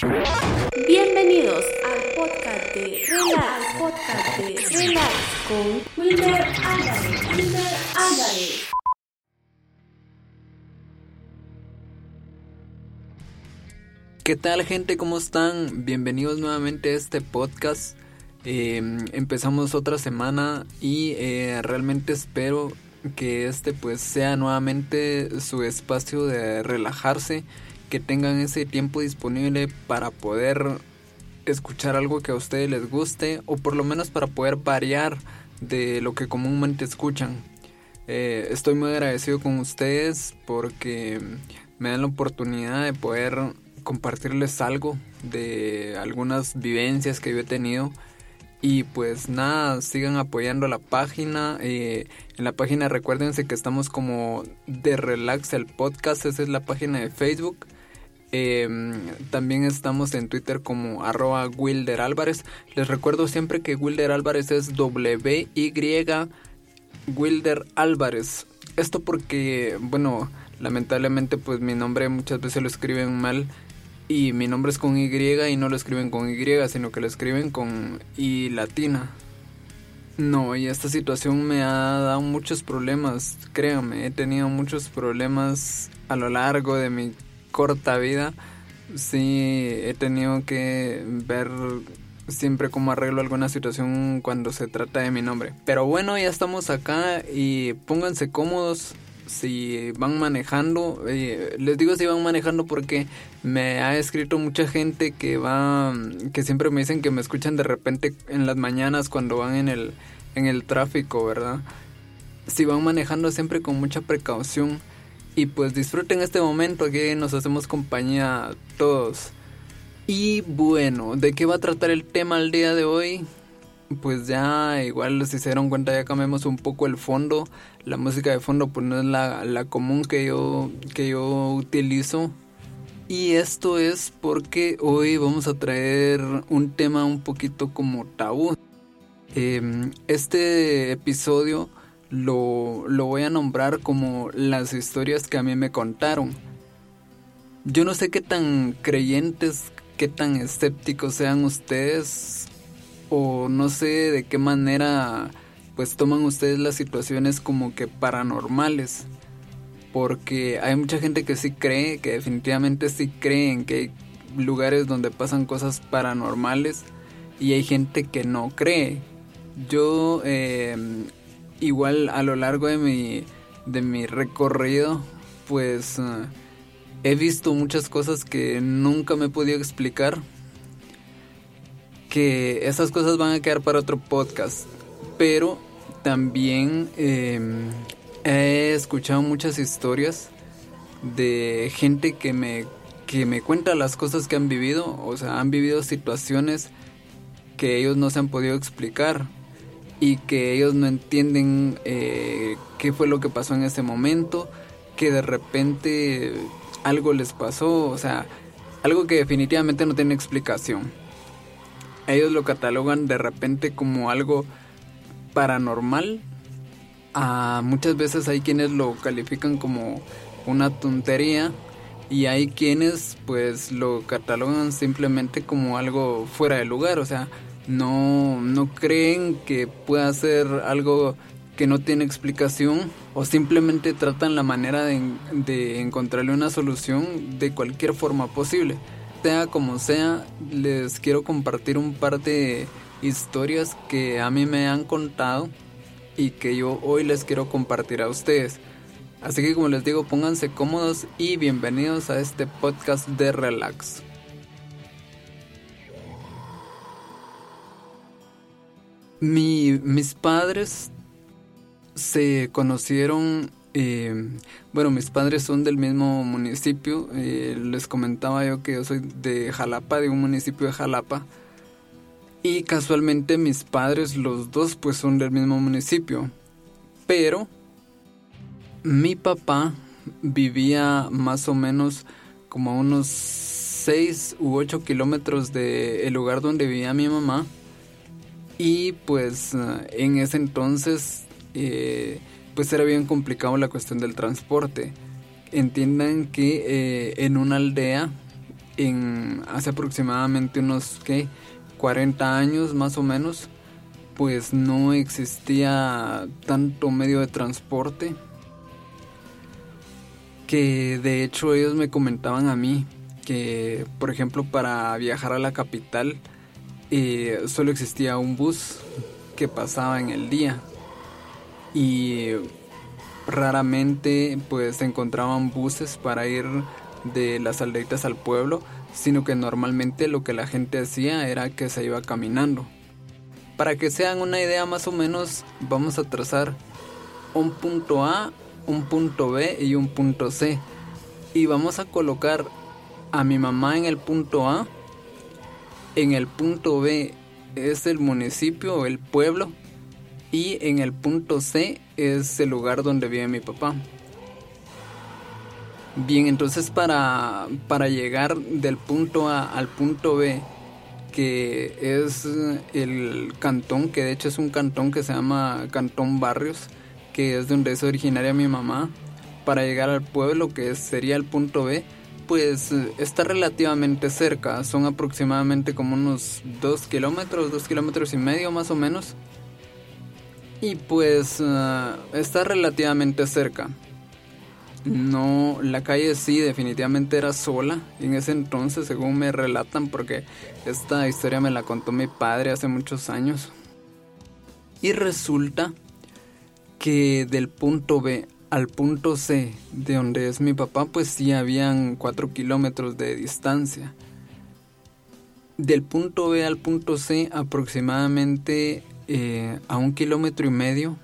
Bienvenidos al podcast de Relax, podcast de con Wilmer Álvarez. Wilmer Álvarez. ¿Qué tal gente? ¿Cómo están? Bienvenidos nuevamente a este podcast. Eh, empezamos otra semana y eh, realmente espero que este pues sea nuevamente su espacio de relajarse, que tengan ese tiempo disponible para poder escuchar algo que a ustedes les guste o por lo menos para poder variar de lo que comúnmente escuchan. Eh, estoy muy agradecido con ustedes porque me dan la oportunidad de poder compartirles algo de algunas vivencias que yo he tenido y pues nada, sigan apoyando la página. Eh, en la página recuérdense que estamos como de Relax el podcast, esa es la página de Facebook. Em, también estamos en Twitter como arroba Wilder Álvarez. Les recuerdo siempre que Wilder Álvarez es W-Y Wilder Álvarez. Esto porque, bueno, lamentablemente pues mi nombre muchas veces lo escriben mal y mi nombre es con Y y no lo escriben con Y, sino que lo escriben con I latina. No, y esta situación me ha dado muchos problemas, créanme, he tenido muchos problemas a lo largo de mi corta vida. Sí, he tenido que ver siempre cómo arreglo alguna situación cuando se trata de mi nombre. Pero bueno, ya estamos acá y pónganse cómodos, si van manejando, eh, les digo si van manejando porque me ha escrito mucha gente que va, que siempre me dicen que me escuchan de repente en las mañanas cuando van en el, en el tráfico, ¿verdad? Si van manejando siempre con mucha precaución y pues disfruten este momento que nos hacemos compañía todos. Y bueno, ¿de qué va a tratar el tema el día de hoy? pues ya igual si se dieron cuenta ya cambiamos un poco el fondo la música de fondo pues no es la, la común que yo que yo utilizo y esto es porque hoy vamos a traer un tema un poquito como tabú em, este episodio lo, lo voy a nombrar como las historias que a mí me contaron. Yo no sé qué tan creyentes qué tan escépticos sean ustedes o no sé de qué manera pues toman ustedes las situaciones como que paranormales porque hay mucha gente que sí cree que definitivamente sí creen que hay lugares donde pasan cosas paranormales y hay gente que no cree. Yo em, igual a lo largo de mi de mi recorrido pues eh, he visto muchas cosas que nunca me he podido explicar que esas cosas van a quedar para otro podcast. Pero también em, he escuchado muchas historias de gente que me, que me cuenta las cosas que han vivido. O sea, han vivido situaciones que ellos no se han podido explicar y que ellos no entienden eh, qué fue lo que pasó en ese momento, que de repente algo les pasó, o sea, algo que definitivamente no tiene explicación ellos lo catalogan de repente como algo paranormal. Ah, muchas veces hay quienes lo califican como una tontería y hay quienes pues lo catalogan simplemente como algo fuera de lugar, o sea, no, no creen que pueda ser algo que no tiene explicación o simplemente tratan la manera de, de encontrarle una solución de cualquier forma posible sea como sea, les quiero compartir un par de historias que a mí me han contado y que yo hoy les quiero compartir a ustedes. Así que como les digo, pónganse cómodos y bienvenidos a este podcast de Relax. Mis padres se conocieron eh, bueno, mis padres son del mismo municipio. Eh, les comentaba yo que yo soy de Jalapa, de un municipio de Jalapa. Y casualmente mis padres, los dos, pues son del mismo municipio. Pero mi papá vivía más o menos como a unos 6 u 8 kilómetros del lugar donde vivía mi mamá. Y pues en ese entonces eh, pues era bien complicado la cuestión del transporte. Entiendan que eh, en una aldea en hace aproximadamente unos ¿qué? 40 años más o menos, pues no existía tanto medio de transporte que de hecho ellos me comentaban a mí que, por ejemplo, para viajar a la capital solo existía un bus que pasaba en el día y raramente pues se encontraban buses para ir de las aldeitas al pueblo, sino que normalmente lo que la gente hacía era que se iba caminando. Para que se hagan una idea más o menos, vamos a trazar un punto A un punto B y un punto C. Y vamos a colocar a mi mamá en el punto A. En el punto B es el municipio o el pueblo. Y en el punto C es el lugar donde vive mi papá. Bien, entonces para, para llegar del punto A al punto B, que es el cantón, que de hecho es un cantón que se llama Cantón Barrios, que es donde es originaria mi mamá, para llegar al pueblo que sería el punto B, pues está relativamente cerca, son aproximadamente como unos 2 kilómetros, 2 kilómetros y medio más o menos. Y pues eh, está relativamente cerca. No, la calle sí definitivamente era sola en ese entonces, según me relatan, porque esta historia me la contó mi padre hace muchos años. Y resulta que del punto B al punto C, de donde es mi papá, pues sí habían 4 kilómetros de distancia. Del punto B al punto C, aproximadamente eh, a un kilómetro y medio,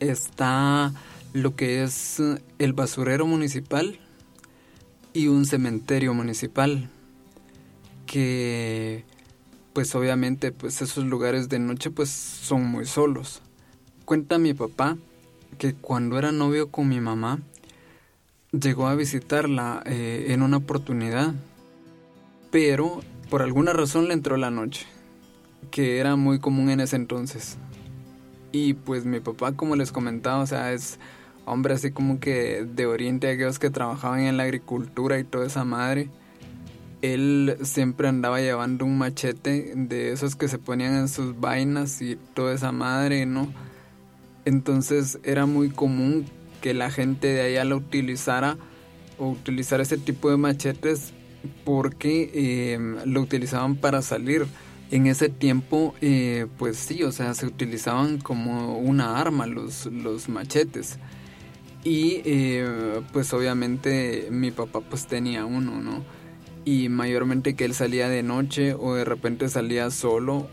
está lo que es el basurero municipal y un cementerio municipal. Que pues obviamente pues esos lugares de noche pues son muy solos. Cuenta mi papá que cuando era novio con mi mamá, llegó a visitarla eh, en una oportunidad, pero por alguna razón le entró la noche, que era muy común en ese entonces. Y pues mi papá, como les comentaba, o sea, es hombre así como que de oriente, aquellos que trabajaban en la agricultura y toda esa madre. Él siempre andaba llevando un machete de esos que se ponían en sus vainas y toda esa madre, ¿no? Entonces era muy común que la gente de allá lo utilizara o utilizar ese tipo de machetes porque em, lo utilizaban para salir. En ese tiempo, eh, pues sí, o sea, se utilizaban como una arma los, los machetes. Y eh, pues obviamente mi papá pues tenía uno, ¿no? Y mayormente que él salía de noche o de repente salía solo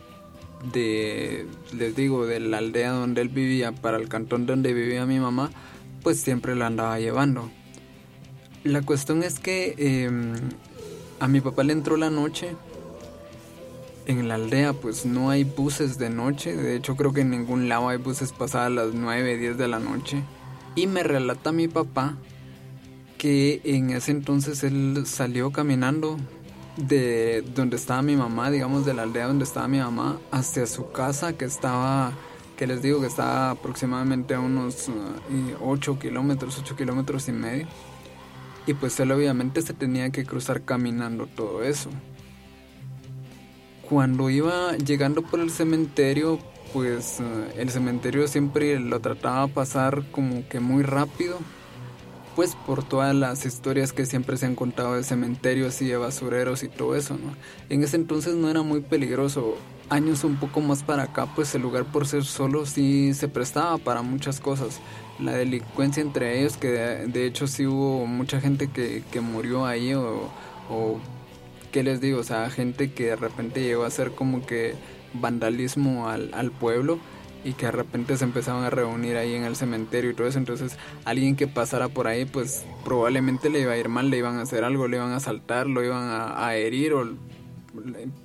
de, les digo, de la aldea donde él vivía para el cantón donde vivía mi mamá, pues siempre la andaba llevando. La cuestión es que em, a mi papá le entró la noche. En la aldea pues no hay buses de noche, de hecho creo que en ningún lado hay buses pasadas las 9, 10 de la noche. Y me relata mi papá que en ese entonces él salió caminando de donde estaba mi mamá, digamos de la aldea donde estaba mi mamá, hacia su casa que estaba, que les digo que estaba aproximadamente a unos 8 uh, kilómetros, 8 kilómetros y medio. Y pues él obviamente se tenía que cruzar caminando todo eso. Cuando iba llegando por el cementerio, pues uh, el cementerio siempre lo trataba de pasar como que muy rápido pues por todas las historias que siempre se han contado de cementerios y de basureros y todo eso, ¿no? En ese entonces no era muy peligroso. Años un poco más para acá, pues el lugar por ser solo sí se prestaba para muchas cosas. La delincuencia entre ellos, que de, hecho sí hubo mucha gente que, que murió ahí o, ¿qué les digo? O sea, gente que de repente llegó a hacer como que vandalismo al, al pueblo y que de repente se empezaban a reunir ahí en el cementerio y todo eso, entonces alguien que pasara por ahí pues probablemente le iba a ir mal, le iban a hacer algo, le iban a asaltar, lo iban a, herir o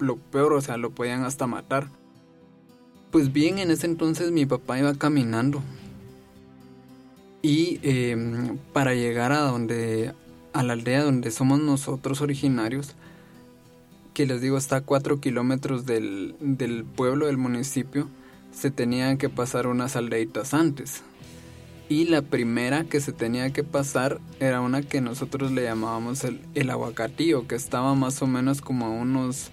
lo peor, o sea, lo podían hasta matar. Pues bien, en ese entonces mi papá iba caminando y em, para llegar a donde, a la aldea donde somos nosotros originarios, que les digo está a cuatro kilómetros del, del pueblo, del municipio, se tenían que pasar unas aldeitas antes. y la primera que se tenía que pasar era una que nosotros le llamábamos el, el aguacatío, que estaba más o menos como a unos,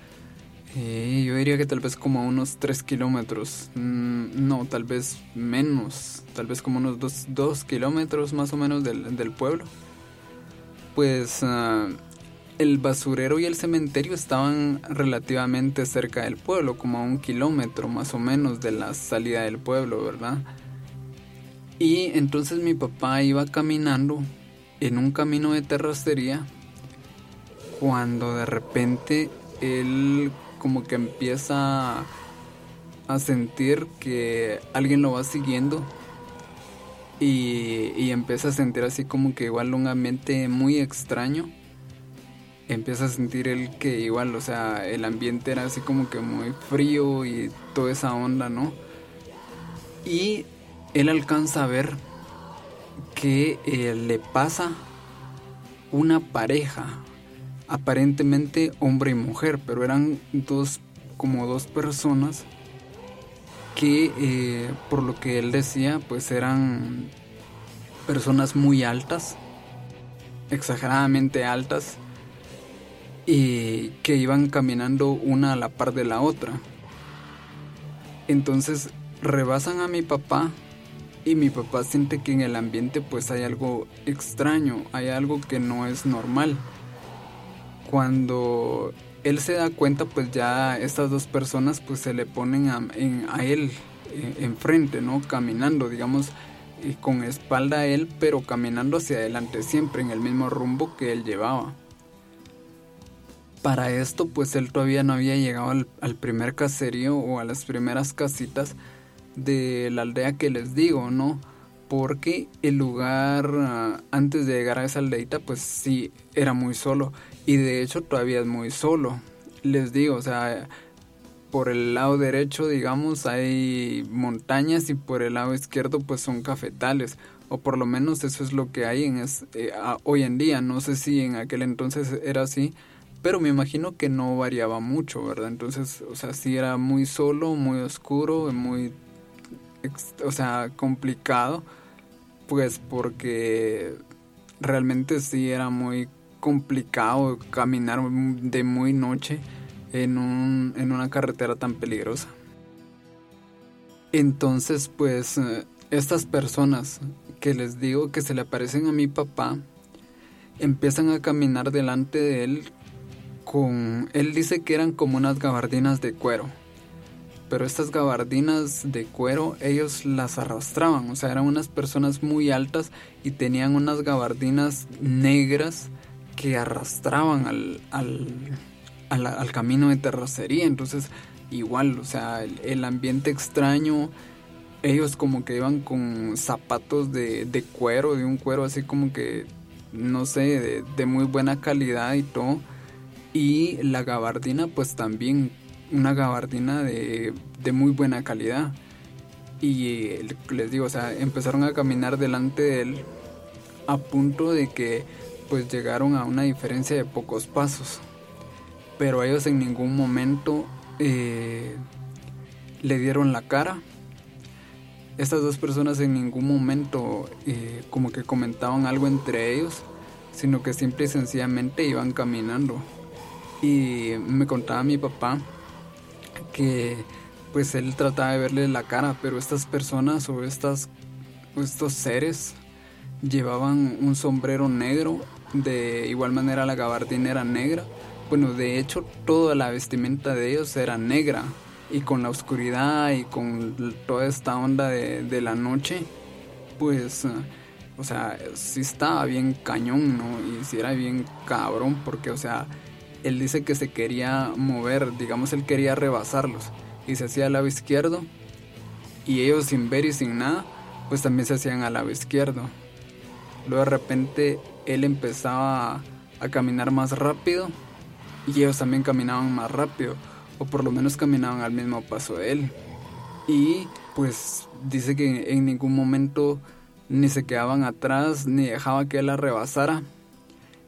eh, yo diría que tal vez como a unos 3 kilómetros, mm, no, tal vez menos, tal vez como unos 2, kilómetros más o menos del, del pueblo. Pues uh, el basurero y el cementerio estaban relativamente cerca del pueblo, como a un kilómetro más o menos de la salida del pueblo, ¿verdad? Y entonces mi papá iba caminando en un camino de terracería cuando de repente él como que empieza a sentir que alguien lo va siguiendo y, y empieza a sentir así como que igual un ambiente muy extraño empieza a sentir él que igual, o sea, el ambiente era así como que muy frío y toda esa onda, ¿no? Y él alcanza a ver que eh, le pasa una pareja, aparentemente hombre y mujer, pero eran dos, como dos personas que, eh, por lo que él decía, pues eran personas muy altas, exageradamente altas, y que iban caminando una a la par de la otra. Entonces rebasan a mi papá y mi papá siente que en el ambiente pues hay algo extraño, hay algo que no es normal. Cuando él se da cuenta pues ya estas dos personas pues se le ponen a, a él eh, enfrente, ¿no? Caminando, digamos, con espalda a él, pero caminando hacia adelante siempre en el mismo rumbo que él llevaba para esto pues él todavía no había llegado al, primer caserío o a las primeras casitas de la aldea que les digo, ¿no? Porque el lugar ah, antes de llegar a esa aldeita pues sí era muy solo y de hecho todavía es muy solo. Les digo, o sea, por el lado derecho digamos hay montañas y por el lado izquierdo pues son cafetales o por lo menos eso es lo que hay en eh, hoy en día. No sé si en aquel entonces era así, pero me imagino que no variaba mucho, ¿verdad? Entonces, o sea, sí era muy solo, muy oscuro, muy, o sea, complicado, pues porque realmente sí era muy complicado caminar de muy noche en, un, en una carretera tan peligrosa. Entonces, pues, eh, estas personas que les digo que se le aparecen a mi papá, empiezan a caminar delante de él con... Él dice que eran como unas gabardinas de cuero. Pero estas gabardinas de cuero ellos las arrastraban. O sea, eran unas personas muy altas y tenían unas gabardinas negras que arrastraban al, al, al, camino de terracería. Entonces, igual, o sea, el, ambiente extraño. Ellos como que iban con zapatos de, de, cuero, de un cuero así como que, no sé, de, de muy buena calidad y todo y la gabardina pues también una gabardina de, de muy buena calidad y les digo, o sea, empezaron a caminar delante de él a punto de que pues llegaron a una diferencia de pocos pasos. Pero ellos en ningún momento eh, le dieron la cara. Estas dos personas en ningún momento eh, como que comentaban algo entre ellos, sino que simple y sencillamente iban caminando y me contaba mi papá que pues él trataba de verle la cara, pero estas personas o estas estos seres llevaban un sombrero negro, de igual manera la gabardina era negra. Bueno, de hecho toda la vestimenta de ellos era negra y con la oscuridad y con toda esta onda de, de la noche, pues, o sea, sí estaba bien cañón, ¿no? Y sí era bien cabrón porque, o sea, él dice que se quería mover, digamos, él quería rebasarlos. Y se hacía al lado izquierdo. Y ellos sin ver y sin nada, pues también se hacían al lado izquierdo. Luego de repente él empezaba a caminar más rápido. Y ellos también caminaban más rápido. O por lo menos caminaban al mismo paso de él. Y pues dice que en ningún momento ni se quedaban atrás ni dejaba que él la rebasara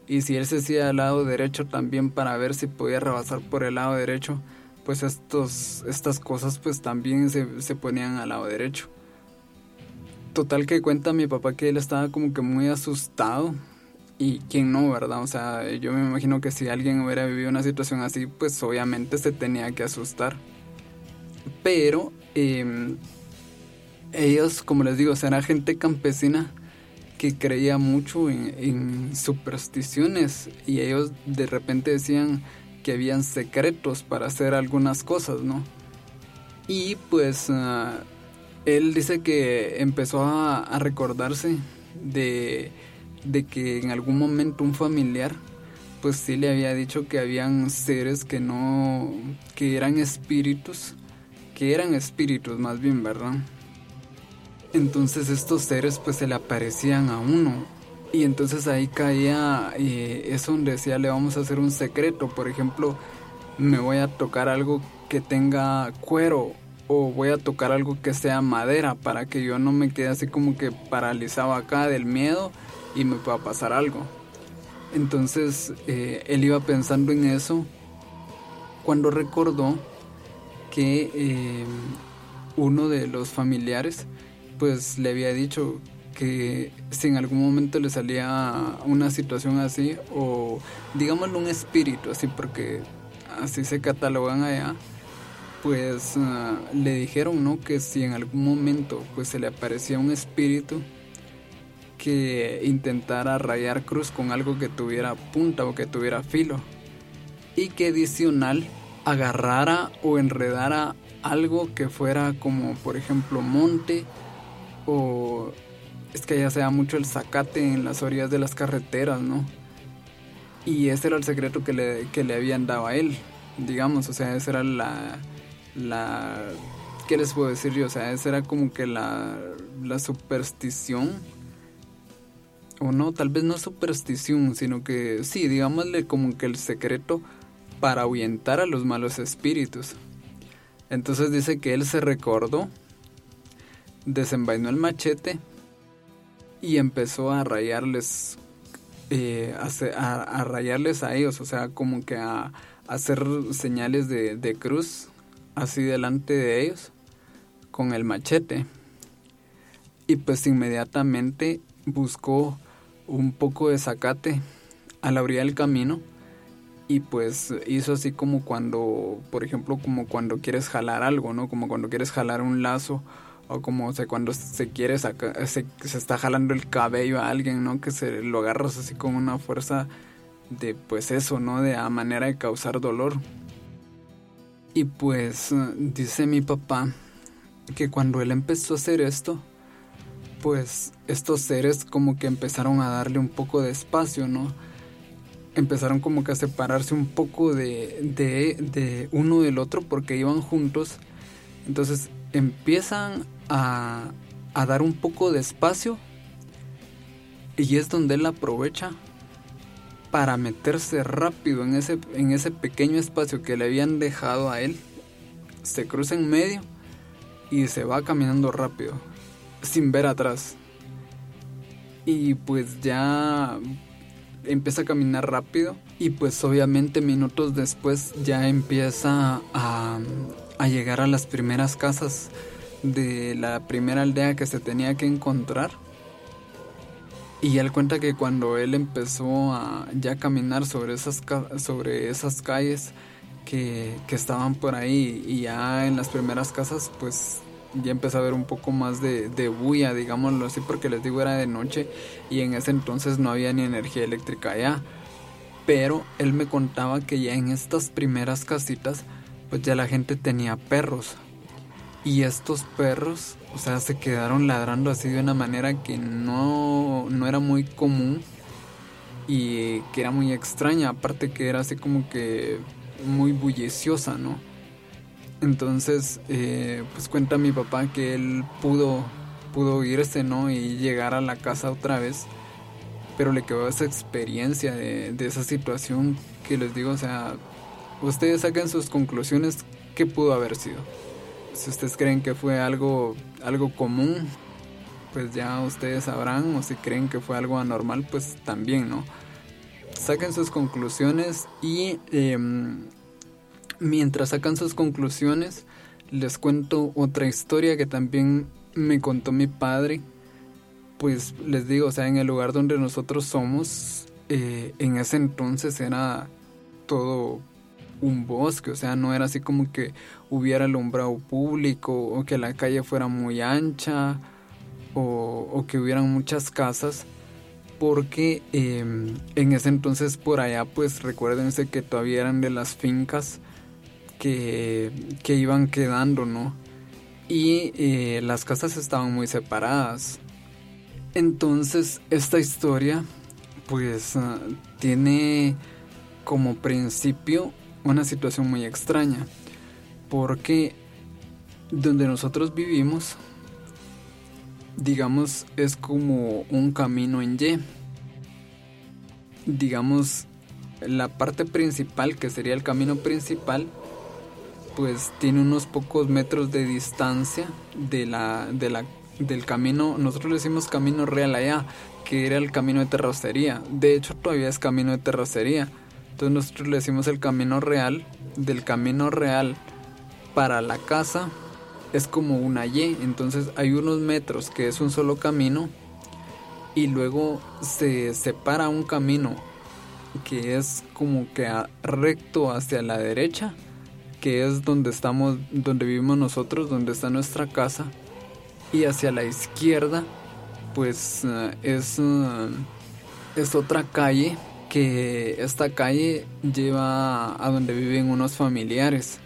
y si él se hacía al lado derecho también para ver si podía rebasar por el lado derecho, pues estos, estas cosas pues también se, se ponían al lado derecho. total que cuenta mi papá que él estaba como que muy asustado y quién no, ¿verdad? O sea, yo me imagino que si alguien hubiera vivido una situación así, pues obviamente se tenía que asustar. Pero em, ellos, como les digo, o era gente campesina que creía mucho en, supersticiones y ellos de repente decían que habían secretos para hacer algunas cosas, ¿no? Y pues ah, él dice que empezó a, recordarse de, de, que en algún momento un familiar pues sí le había dicho que habían seres que no, que eran espíritus, que eran espíritus más bien, ¿verdad? Entonces estos seres pues se le aparecían a uno. Y entonces ahí caía eh, eso donde decía le vamos a hacer un secreto. Por ejemplo, me voy a tocar algo que tenga cuero o voy a tocar algo que sea madera para que yo no me quede así como que paralizado acá del miedo y me pueda pasar algo. Entonces eh, él iba pensando en eso cuando recordó que eh, uno de los familiares pues le había dicho que si en algún momento le salía una situación así o digámoslo un espíritu así porque así se catalogan allá pues ah, le dijeron no que si en algún momento pues se le aparecía un espíritu que intentara rayar cruz con algo que tuviera punta o que tuviera filo y que adicional agarrara o enredara algo que fuera como por ejemplo monte o es que ya se mucho el zacate en las orillas de las carreteras, ¿no? Y ese era el secreto que le, que le habían dado a él, digamos, o sea, esa era la, la, ¿qué les puedo decir yo? O sea, esa era como que la, la superstición, o no, tal vez no superstición, sino que sí, digámosle como que el secreto para ahuyentar a los malos espíritus. Entonces dice que él se recordó desenvainó el machete y empezó a rayarles eh, a, rayarles a ellos, o sea, como que a, hacer señales de, de, cruz así delante de ellos con el machete. Y pues inmediatamente buscó un poco de zacate a la orilla del camino y pues hizo así como cuando, por ejemplo, como cuando quieres jalar algo, ¿no? Como cuando quieres jalar un lazo o como cuando se quiere sacar, se, se, está jalando el cabello a alguien, ¿no? Que se lo agarras así con una fuerza de pues eso, ¿no? De a manera de causar dolor. Y pues dice mi papá que cuando él empezó a hacer esto, pues estos seres como que empezaron a darle un poco de espacio, ¿no? Empezaron como que a separarse un poco de, de, de uno del otro porque iban juntos. Entonces empiezan a, dar un poco de espacio y es donde él aprovecha para meterse rápido en ese, en ese pequeño espacio que le habían dejado a él. Se cruza en medio y se va caminando rápido, sin ver atrás. Y pues ya empieza a caminar rápido y pues obviamente minutos después ya empieza a, a llegar a las primeras casas de la primera aldea que se tenía que encontrar. Y él cuenta que cuando él empezó a ya caminar sobre esas, sobre esas calles que, que estaban por ahí y ya en las primeras casas, pues ya empezó a ver un poco más de, de bulla, digámoslo así, porque les digo era de noche y en ese entonces no había ni energía eléctrica allá. Pero él me contaba que ya en estas primeras casitas, pues ya la gente tenía perros, y estos perros, o sea, se quedaron ladrando así de una manera que no, no era muy común y que era muy extraña, aparte que era así como que muy bulliciosa, ¿no? Entonces, eh, pues cuenta mi papá que él pudo, pudo irse, ¿no? Y llegar a la casa otra vez, pero le quedó esa experiencia de, de esa situación que les digo, o sea, ustedes saquen sus conclusiones, ¿qué pudo haber sido? si ustedes creen que fue algo, algo común, pues ya ustedes sabrán, o si creen que fue algo anormal, pues también, ¿no? Saquen sus conclusiones y em, mientras sacan sus conclusiones, les cuento otra historia que también me contó mi padre pues les digo, o sea, en el lugar donde nosotros somos, eh, en ese entonces era todo un bosque, o sea, no era así como que hubiera alumbrado público o que la calle fuera muy ancha o, que hubieran muchas casas, porque em, en ese entonces por allá, pues recuérdense que todavía eran de las fincas que, que iban quedando, ¿no? Y eh, las casas estaban muy separadas. Entonces, esta historia, pues, ah, tiene como principio una situación muy extraña, porque donde nosotros vivimos, digamos, es como un camino en Y. Digamos, la parte principal, que sería el camino principal, pues tiene unos pocos metros de distancia de la, de la, del camino, nosotros le decimos camino real allá, que era el camino de terracería. De hecho, todavía es camino de terracería entonces nosotros le decimos el camino real. Del camino real para la casa es como una Y. Entonces hay unos metros que es un solo camino. Y luego se separa un camino que es como que recto hacia la derecha. Que es donde estamos, donde vivimos nosotros, donde está nuestra casa. Y hacia la izquierda, pues eh, es, eh, es otra calle que esta calle lleva a donde viven unos familiares.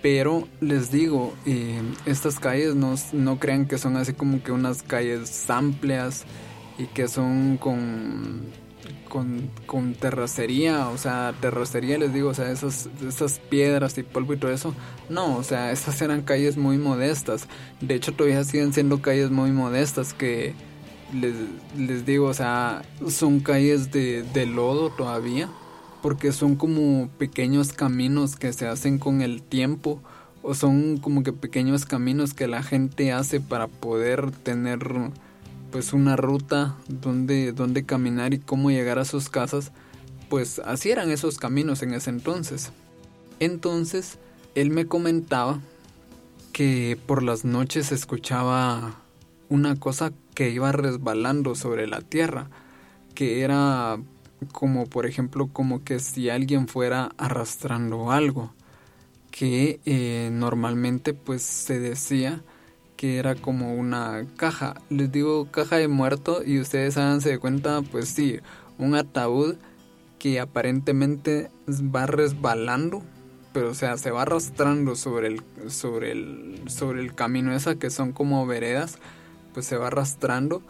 Pero les digo, eh, estas calles no, no crean que son así como que unas calles amplias y que son con, con, con terracería, o sea, terracería les digo, o sea, esas, esas piedras y polvo y todo eso. No, o sea, esas eran calles muy modestas. De hecho, todavía siguen siendo calles muy modestas que les, les digo, o sea, son calles de, de lodo todavía, porque son como pequeños caminos que se hacen con el tiempo, o son como que pequeños caminos que la gente hace para poder tener pues una ruta donde, donde caminar y cómo llegar a sus casas, pues así eran esos caminos en ese entonces. Entonces, él me comentaba que por las noches escuchaba una cosa que iba resbalando sobre la tierra, que era como por ejemplo como que si alguien fuera arrastrando algo, que eh, normalmente pues se decía que era como una caja, les digo caja de muerto y ustedes háganse de cuenta pues sí, un ataúd que aparentemente va resbalando pero o sea, se va arrastrando sobre el, sobre el, sobre el camino esa que son como veredas pues se va arrastrando.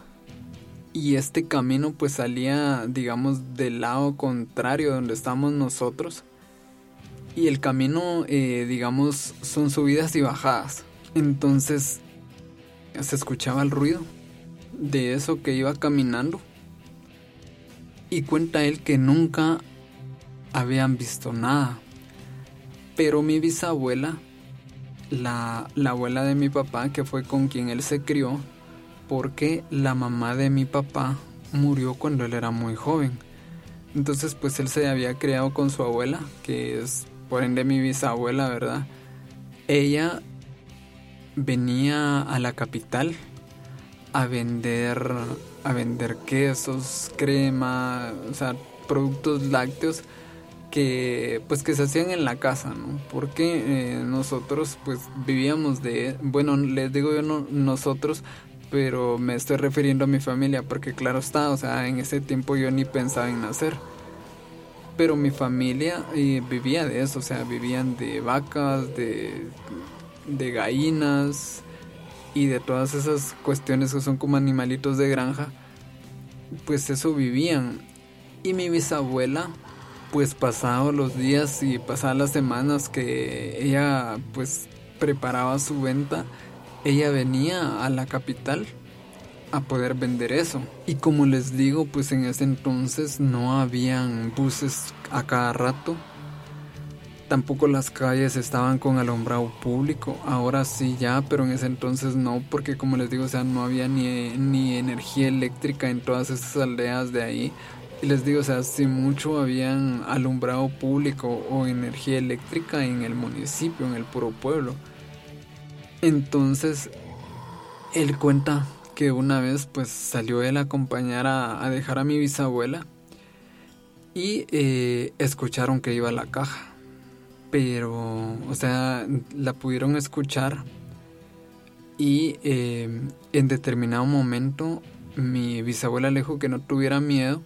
Y este camino pues salía digamos del lado contrario donde estamos nosotros. Y el camino eh, digamos son subidas y bajadas. Entonces se escuchaba el ruido de eso que iba caminando. Y cuenta él que nunca habían visto nada. Pero mi bisabuela la, la abuela de mi papá que fue con quien él se crió porque la mamá de mi papá murió cuando él era muy joven. Entonces pues él se había criado con su abuela, que es por ende mi bisabuela, ¿verdad? Ella venía a la capital a vender a vender quesos, crema, o sea, productos lácteos que pues que se hacían en la casa, ¿no? Porque eh, nosotros pues vivíamos de, bueno, les digo yo no, nosotros pero me estoy refiriendo a mi familia porque claro está, o sea, en ese tiempo yo ni pensaba en nacer. Pero mi familia eh, vivía de eso, o sea, vivían de vacas, de, de gallinas y de todas esas cuestiones que son como animalitos de granja. Pues eso vivían. Y mi bisabuela, pues pasaba los días y pasaba las semanas que ella pues preparaba su venta, ella venía a la capital a poder vender eso. Y como les digo, pues en ese entonces no habían buses a cada rato. Tampoco las calles estaban con alumbrado público. Ahora sí ya, pero en ese entonces no, porque como les digo, o sea, no había ni, ni energía eléctrica en todas esas aldeas de ahí. Y les digo, o sea, si mucho habían alumbrado público o energía eléctrica en el municipio, en el puro pueblo. Entonces, él cuenta que una vez pues salió él a acompañar a, dejar a mi bisabuela y eh, escucharon que iba a la caja. Pero, o sea, la pudieron escuchar y eh, en determinado momento mi bisabuela le dijo que no tuviera miedo,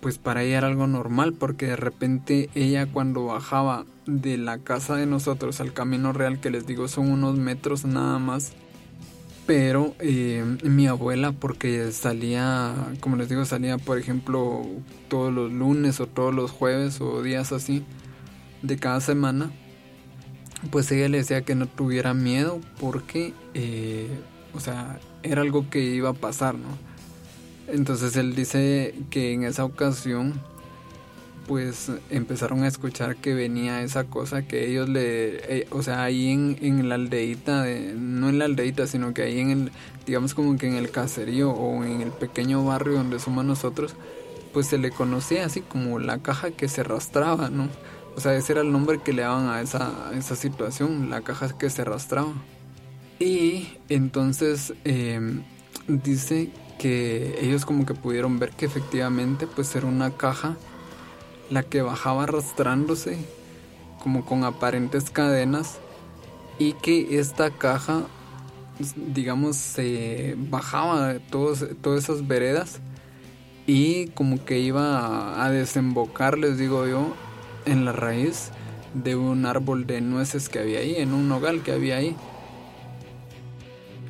pues para ella era algo normal, porque de repente ella cuando bajaba de la casa de nosotros al camino real, que les digo son unos metros nada más, pero eh, mi abuela porque salía, como les digo, salía por ejemplo todos los lunes o todos los jueves o días así de cada semana, pues ella le decía que no tuviera miedo porque, eh, o sea, era algo que iba a pasar, ¿no? Entonces él dice que en esa ocasión pues empezaron a escuchar que venía esa cosa que ellos le, eh, o sea, ahí en, en la aldeita, de, no en la aldeita, sino que ahí en el, digamos como que en el caserío o en el pequeño barrio donde somos nosotros, pues se le conocía así como la caja que se arrastraba, ¿no? O sea, ese era el nombre que le daban a esa, esa situación, la caja que se arrastraba. Y entonces em, dice que ellos como que pudieron ver que efectivamente pues era una caja la que bajaba arrastrándose como con aparentes cadenas y que esta caja digamos se bajaba todos, todas esas veredas y como que iba a desembocar les digo yo en la raíz de un árbol de nueces que había ahí en un nogal que había ahí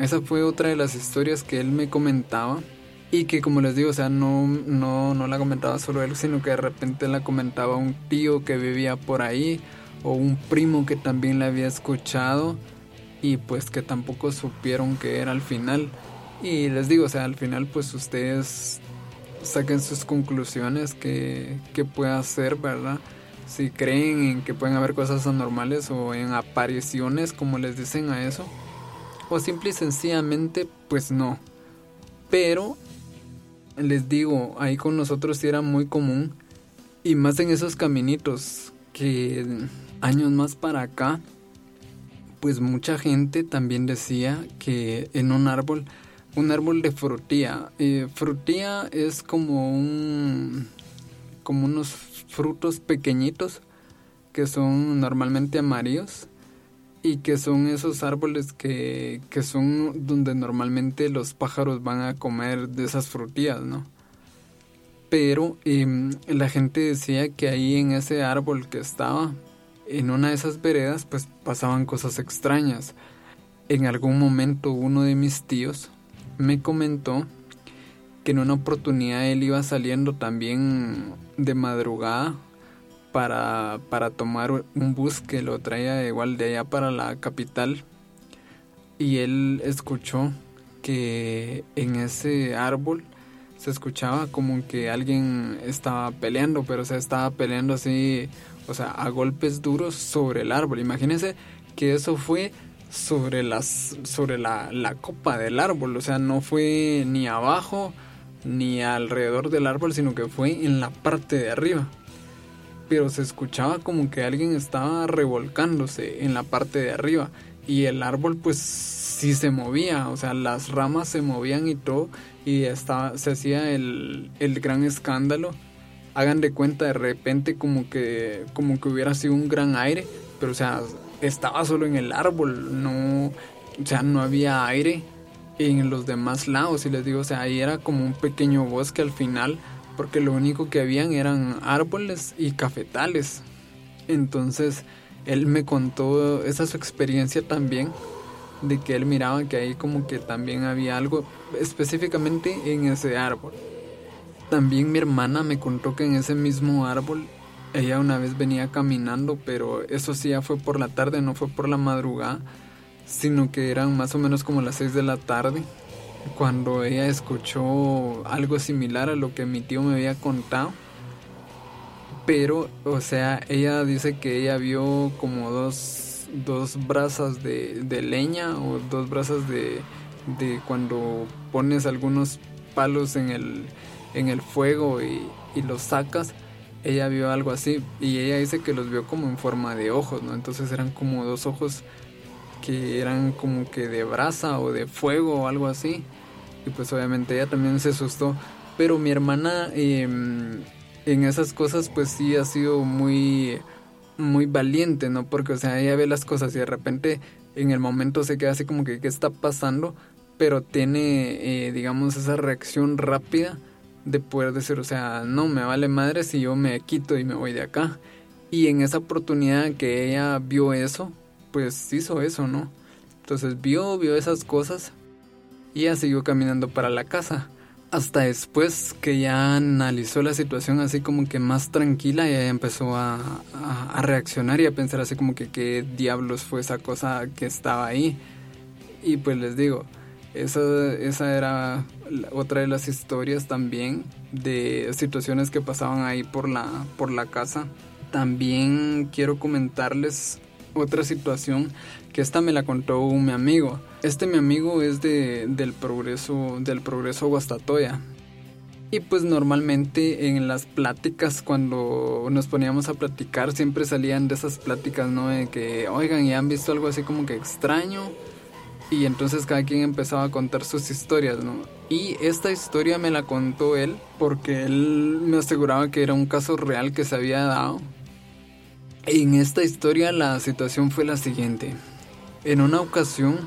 esa fue otra de las historias que él me comentaba y que como les digo, o sea, no, no, no la comentaba solo él, sino que de repente la comentaba un tío que vivía por ahí o un primo que también la había escuchado y pues que tampoco supieron que era al final. Y les digo, o sea, al final pues ustedes saquen sus conclusiones que, que pueda hacer, ¿verdad? Si creen en que pueden haber cosas anormales o en apariciones, como les dicen a eso. O simple y sencillamente, pues no. Pero les digo, ahí con nosotros sí era muy común. Y más en esos caminitos que años más para acá, pues mucha gente también decía que en un árbol, un árbol de frutía, frutía es como unos frutos pequeñitos que son normalmente amarillos y que son esos árboles que, que son donde normalmente los pájaros van a comer de esas frutillas, ¿no? Pero em, la gente decía que ahí en ese árbol que estaba, en una de esas veredas, pues pasaban cosas extrañas. En algún momento uno de mis tíos me comentó que en una oportunidad él iba saliendo también de madrugada para, para tomar un bus que lo traía igual de allá para la capital. Y él escuchó que en ese árbol se escuchaba como que alguien estaba peleando, pero se estaba peleando así, o sea, a golpes duros sobre el árbol. Imagínense que eso fue sobre las sobre la, la copa del árbol, o sea, no fue ni abajo ni alrededor del árbol, sino que fue en la parte de arriba pero se escuchaba como que alguien estaba revolcándose en la parte de arriba y el árbol pues sí se movía, o sea, las ramas se movían y todo y estaba, se hacía el, el gran escándalo. Hagan de cuenta de repente como que, como que hubiera sido un gran aire, pero o sea, estaba solo en el árbol, no, o sea, no había aire en los demás lados y les digo, o sea, ahí era como un pequeño bosque al final porque lo único que habían eran árboles y cafetales. Entonces él me contó esa su experiencia también de que él miraba que ahí como que también había algo específicamente en ese árbol. También mi hermana me contó que en ese mismo árbol ella una vez venía caminando, pero eso sí ya fue por la tarde, no fue por la madrugada, sino que eran más o menos como las 6 de la tarde cuando ella escuchó algo similar a lo que mi tío me había contado. Pero, o sea, ella dice que ella vio como dos, dos brasas de, de leña o dos brasas de, de cuando pones algunos palos en el, en el fuego y, y los sacas. Ella vio algo así y ella dice que los vio como en forma de ojos, ¿no? Entonces eran como dos ojos que eran como que de brasa o de fuego o algo así. Y pues obviamente ella también se asustó. Pero mi hermana em, en esas cosas pues sí ha sido muy, muy valiente, ¿no? Porque o sea, ella ve las cosas y de repente en el momento se queda así como que qué está pasando, pero tiene, eh, digamos, esa reacción rápida de poder decir, o sea, no, me vale madre si yo me quito y me voy de acá. Y en esa oportunidad que ella vio eso, pues hizo eso, ¿no? Entonces vio, vio esas cosas y ya siguió caminando para la casa. Hasta después que ya analizó la situación así como que más tranquila y empezó a, a, reaccionar y a pensar así como que qué diablos fue esa cosa que estaba ahí. Y pues les digo, esa, esa era otra de las historias también de situaciones que pasaban ahí por la, por la casa. También quiero comentarles otra situación que esta me la contó un mi amigo. Este mi amigo es de, del progreso del progreso Guastatoya. Y pues normalmente en las pláticas cuando nos poníamos a platicar siempre salían de esas pláticas, ¿no? De que, oigan, ¿y han visto algo así como que extraño? Y entonces cada quien empezaba a contar sus historias, ¿no? Y esta historia me la contó él porque él me aseguraba que era un caso real que se había dado en esta historia la situación fue la siguiente. En una ocasión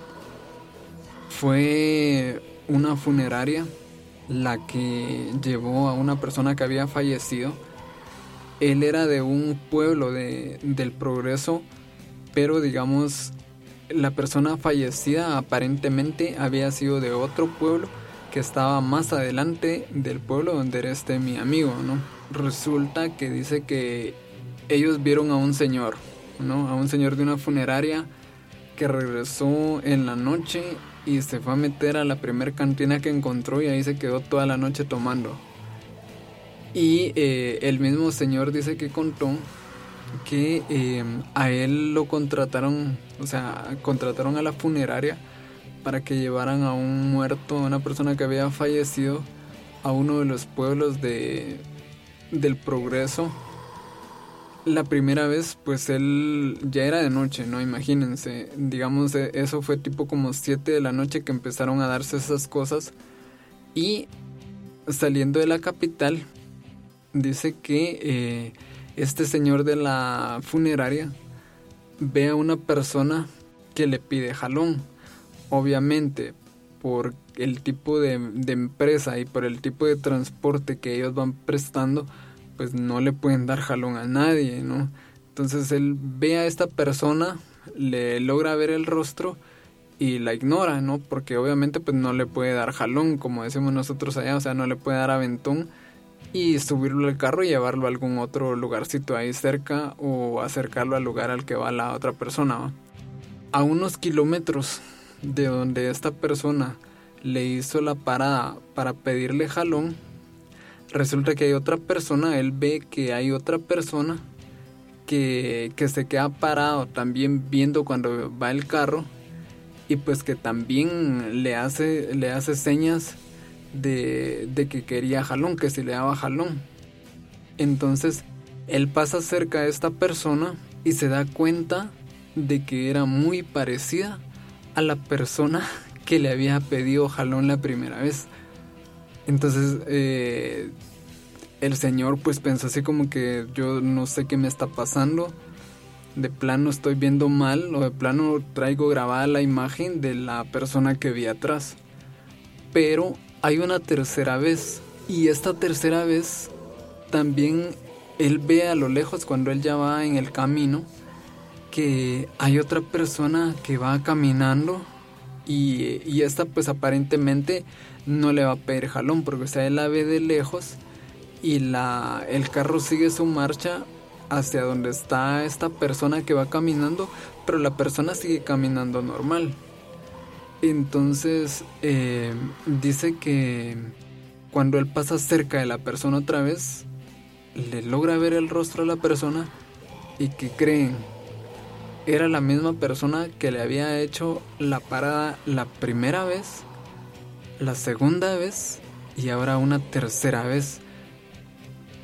fue una funeraria la que llevó a una persona que había fallecido. Él era de un pueblo de, del progreso, pero digamos la persona fallecida aparentemente había sido de otro pueblo que estaba más adelante del pueblo donde era este mi amigo, ¿no? Resulta que dice que ellos vieron a un señor, ¿no? A un señor de una funeraria que regresó en la noche y se fue a meter a la primer cantina que encontró y ahí se quedó toda la noche tomando. Y eh, el mismo señor dice que contó que eh, a él lo contrataron, o sea, contrataron a la funeraria para que llevaran a un muerto, a una persona que había fallecido, a uno de los pueblos de, del progreso la primera vez, pues él ya era de noche, ¿no? Imagínense, digamos, e, eso fue tipo como 7 de la noche que empezaron a darse esas cosas. Y saliendo de la capital, dice que eh, este señor de la funeraria ve a una persona que le pide jalón. Obviamente, por el tipo de, de empresa y por el tipo de transporte que ellos van prestando, pues no le pueden dar jalón a nadie, ¿no? Entonces él ve a esta persona, le logra ver el rostro y la ignora, ¿no? Porque obviamente pues no le puede dar jalón, como decimos nosotros allá, o sea, no le puede dar aventón y subirlo al carro y llevarlo a algún otro lugarcito ahí cerca o acercarlo al lugar al que va la otra persona. A unos kilómetros de donde esta persona le hizo la parada para pedirle jalón, resulta que hay otra persona, él ve que hay otra persona que, se queda parado también viendo cuando va el carro y pues que también le hace, le hace señas de, de que quería jalón, que se le daba jalón. Entonces él pasa cerca de esta persona y se da cuenta de que era muy parecida a la persona que le había pedido jalón la primera vez. Entonces, eh, el señor pues pensó así como que yo no sé qué me está pasando. De plano estoy viendo mal o de plano traigo grabada la imagen de la persona que vi atrás. Pero hay una tercera vez. Y esta tercera vez también él ve a lo lejos cuando él ya va en el camino que hay otra persona que va caminando y, y esta pues aparentemente no le va a pedir jalón porque él la ve de lejos y la, el carro sigue su marcha hacia donde está esta persona que va caminando, pero la persona sigue caminando normal. Entonces eh, dice que cuando él pasa cerca de la persona otra vez, le logra ver el rostro a la persona y que creen era la misma persona que le había hecho la parada la primera vez la segunda vez y ahora una tercera vez.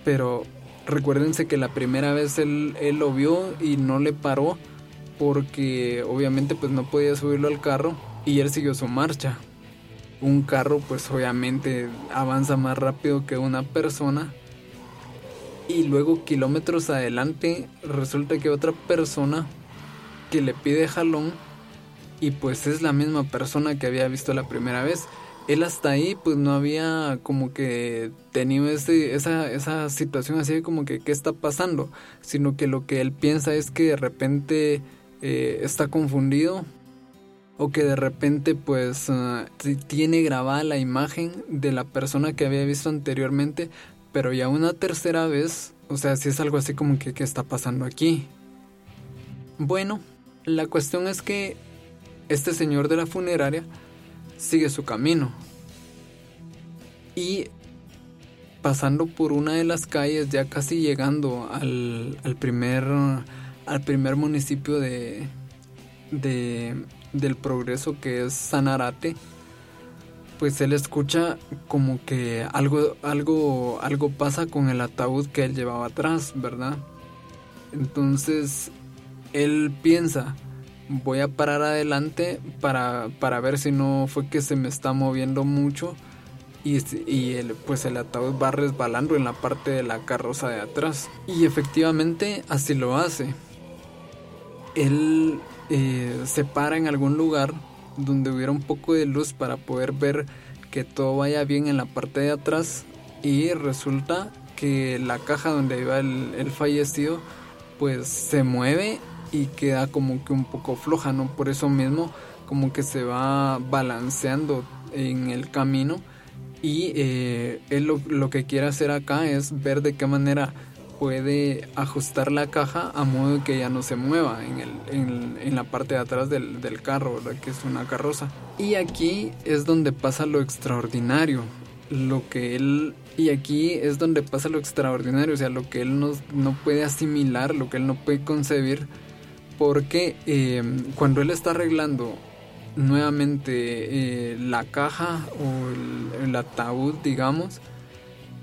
Pero recuérdense que la primera vez él, él lo vio y no le paró porque obviamente pues no podía subirlo al carro y él siguió su marcha. Un carro pues obviamente avanza más rápido que una persona y luego kilómetros adelante resulta que otra persona que le pide jalón y pues es la misma persona que había visto la primera vez. Él hasta ahí pues no había como que tenido ese, esa, esa situación así como que qué está pasando, sino que lo que él piensa es que de repente eh, está confundido o que de repente pues uh, tiene grabada la imagen de la persona que había visto anteriormente, pero ya una tercera vez, o sea, si es algo así como que qué está pasando aquí. Bueno, la cuestión es que este señor de la funeraria sigue su camino y pasando por una de las calles, ya casi llegando al, al primer al primer municipio de, de, del progreso que es Sanarate, pues él escucha como que algo, algo, algo pasa con el ataúd que él llevaba atrás, ¿verdad? Entonces él piensa, voy a parar adelante para, para ver si no fue que se me está moviendo mucho y, y el, pues el ataúd va resbalando en la parte de la carroza de atrás. Y efectivamente así lo hace él eh, se para en algún lugar donde hubiera un poco de luz para poder ver que todo vaya bien en la parte de atrás y resulta que la caja donde iba el, fallecido pues se mueve y queda como que un poco floja, ¿no? Por eso mismo como que se va balanceando en el camino y eh, él lo, lo, que quiere hacer acá es ver de qué manera puede ajustar la caja a modo que ya no se mueva en, el, en, la parte de atrás del, del carro, que es una carroza. Y aquí es donde pasa lo extraordinario, lo que él... Y aquí es donde pasa lo extraordinario, o sea, lo que él no, no puede asimilar, lo que él no puede concebir, porque eh, cuando él está arreglando nuevamente eh, la caja o el, el ataúd, digamos,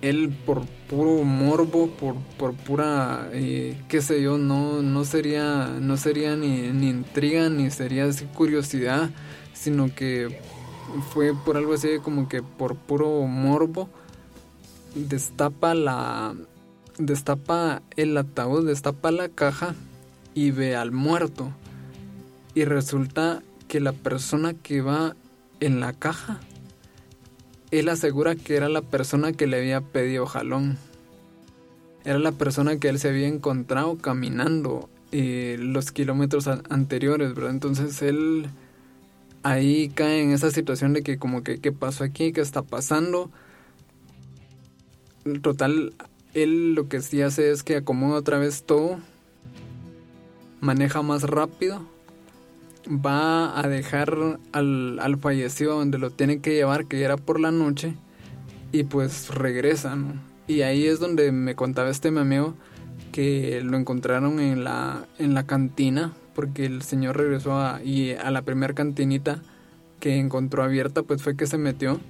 él por puro morbo, por, por pura, eh, qué sé yo, no, no sería, no sería ni, ni intriga, ni sería así curiosidad, sino que fue por algo así como que por puro morbo, destapa la, destapa el ataúd, destapa la caja y ve al muerto. Y resulta que la persona que va en la caja él asegura que era la persona que le había pedido jalón. Era la persona que él se había encontrado caminando eh, los kilómetros anteriores, ¿verdad? Entonces él ahí cae en esa situación de que como que qué pasó aquí, qué está pasando. Total, él lo que sí hace es que acomoda otra vez todo, maneja más rápido va a dejar al, al fallecido donde lo tiene que llevar, que era por la noche, y pues regresan. Y ahí es donde me contaba este mi que lo encontraron en la, en la cantina, porque el señor regresó a, y a la primera cantinita que encontró abierta, pues fue que se metió.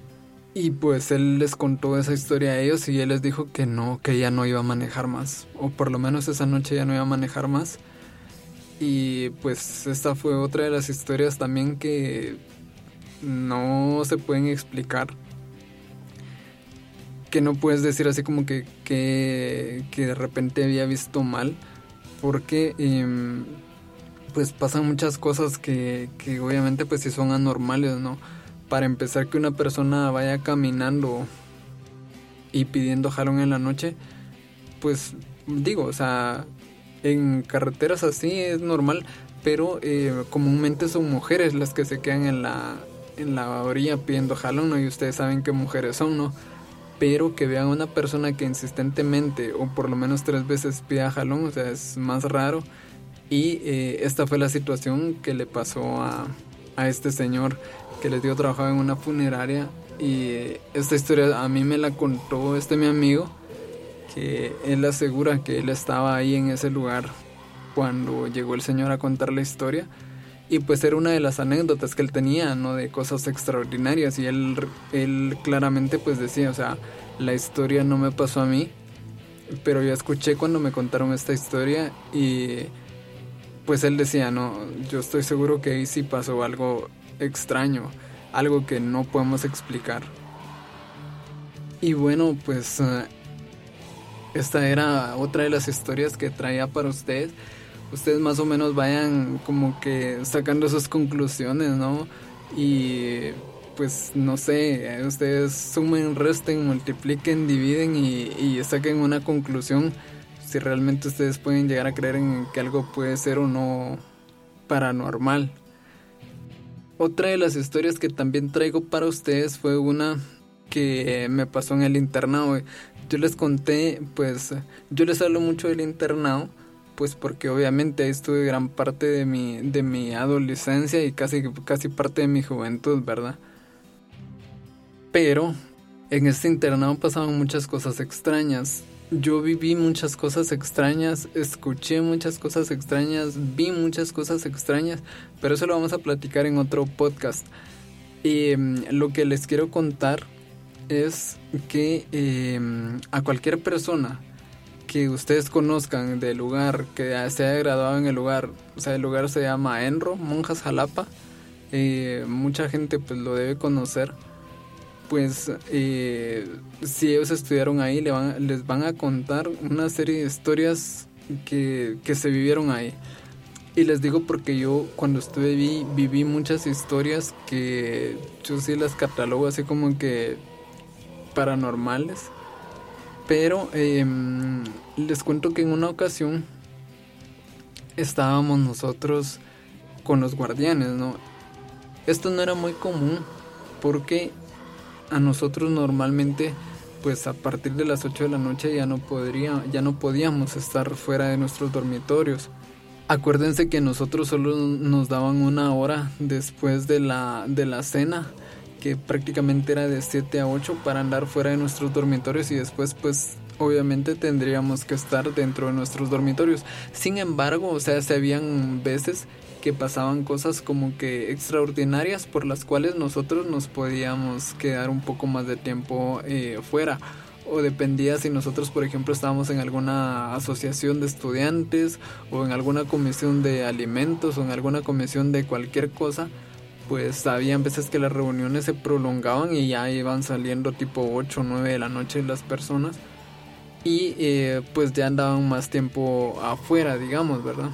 Y pues él les contó esa historia a ellos y él les dijo que no, que ya no iba a manejar más. O por lo menos esa noche ya no iba a manejar más y pues esta fue otra de las historias también que no se pueden explicar. Que no puedes decir así como que, que, de repente había visto mal. Porque em, pues pasan muchas cosas que, que obviamente pues si son anormales, ¿no? Para empezar que una persona vaya caminando y pidiendo jalón en la noche, pues digo, o sea, en carreteras así es normal, pero eh, comúnmente son mujeres las que se quedan en la, en la orilla pidiendo jalón, ¿no? Y ustedes saben qué mujeres son, ¿no? Pero que vean a una persona que insistentemente o por lo menos tres veces pida jalón, o sea, es más raro. Y eh, esta fue la situación que le pasó a, a este señor que les dio trabajo en una funeraria. Y esta historia a mí me la contó este mi amigo él asegura que él estaba ahí en ese lugar cuando llegó el señor a contar la historia y pues era una de las anécdotas que él tenía, ¿no? De cosas extraordinarias y él, él claramente pues decía, o sea, la historia no me pasó a mí, pero yo escuché cuando me contaron esta historia y pues él decía, no, yo estoy seguro que ahí sí pasó algo extraño, algo que no podemos explicar. Y bueno, pues esta era otra de las historias que traía para ustedes. Ustedes más o menos vayan como que sacando sus conclusiones, ¿no? Y pues no sé, ustedes sumen, resten, multipliquen, dividen y, y saquen una conclusión si realmente ustedes pueden llegar a creer en que algo puede ser o no paranormal. Otra de las historias que también traigo para ustedes fue una que me pasó en el internado. Yo les conté, pues, yo les hablo mucho del internado, pues porque obviamente ahí estuve gran parte de mi, de mi adolescencia y casi, casi parte de mi juventud, ¿verdad? Pero en este internado pasaban muchas cosas extrañas. Yo viví muchas cosas extrañas, escuché muchas cosas extrañas, vi muchas cosas extrañas, pero eso lo vamos a platicar en otro podcast. Y em, lo que les quiero contar es que em, a cualquier persona que ustedes conozcan del lugar, que se haya graduado en el lugar, o sea, el lugar se llama Enro, Monjas Jalapa, eh, mucha gente pues lo debe conocer, pues eh, si ellos estudiaron ahí les van a contar una serie de historias que, que se vivieron ahí. Y les digo porque yo cuando estuve vi, viví muchas historias que yo sí las catalogo así como que paranormales. Pero em, les cuento que en una ocasión estábamos nosotros con los guardianes, ¿no? Esto no era muy común porque a nosotros normalmente pues a partir de las 8 de la noche ya no podría ya no podíamos estar fuera de nuestros dormitorios. Acuérdense que nosotros solo nos daban una hora después de la de la cena que prácticamente era de 7 a 8 para andar fuera de nuestros dormitorios y después pues obviamente tendríamos que estar dentro de nuestros dormitorios. Sin embargo, o sea, se habían veces que pasaban cosas como que extraordinarias por las cuales nosotros nos podíamos quedar un poco más de tiempo eh, fuera o dependía si nosotros por ejemplo estábamos en alguna asociación de estudiantes o en alguna comisión de alimentos o en alguna comisión de cualquier cosa pues había veces que las reuniones se prolongaban y ya iban saliendo tipo 8 o 9 de la noche las personas y eh, pues ya andaban más tiempo afuera, digamos, ¿verdad?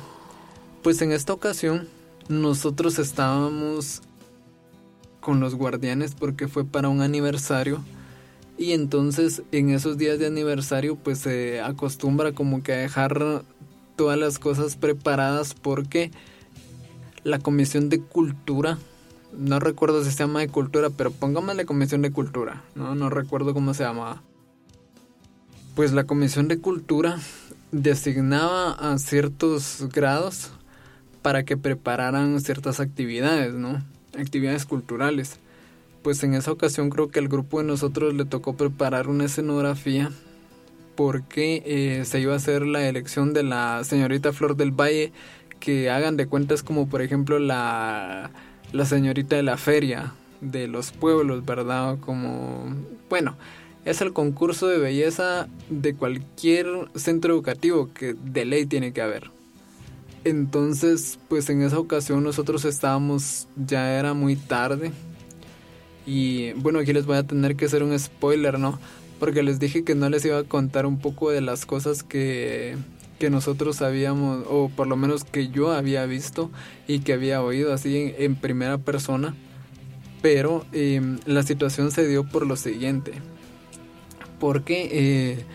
Pues en esta ocasión nosotros estábamos con los guardianes porque fue para un aniversario y entonces en esos días de aniversario pues se acostumbra como que a dejar todas las cosas preparadas porque la comisión de cultura no recuerdo si se llama de cultura, pero pongámosle comisión de cultura, ¿no? No recuerdo cómo se llamaba. Pues la comisión de cultura designaba a ciertos grados para que prepararan ciertas actividades, ¿no? Actividades culturales. Pues en esa ocasión creo que al grupo de nosotros le tocó preparar una escenografía porque eh, se iba a hacer la elección de la señorita Flor del Valle, que hagan de cuentas como por ejemplo la la señorita de la feria de los pueblos, ¿verdad? Como, bueno, es el concurso de belleza de cualquier centro educativo que de ley tiene que haber. Entonces, pues en esa ocasión nosotros estábamos, ya era muy tarde. Y bueno, aquí les voy a tener que hacer un spoiler, ¿no? Porque les dije que no les iba a contar un poco de las cosas que, que nosotros habíamos, o por lo menos que yo había visto y que había oído así en, primera persona, pero em, la situación se dio por lo siguiente, porque eh,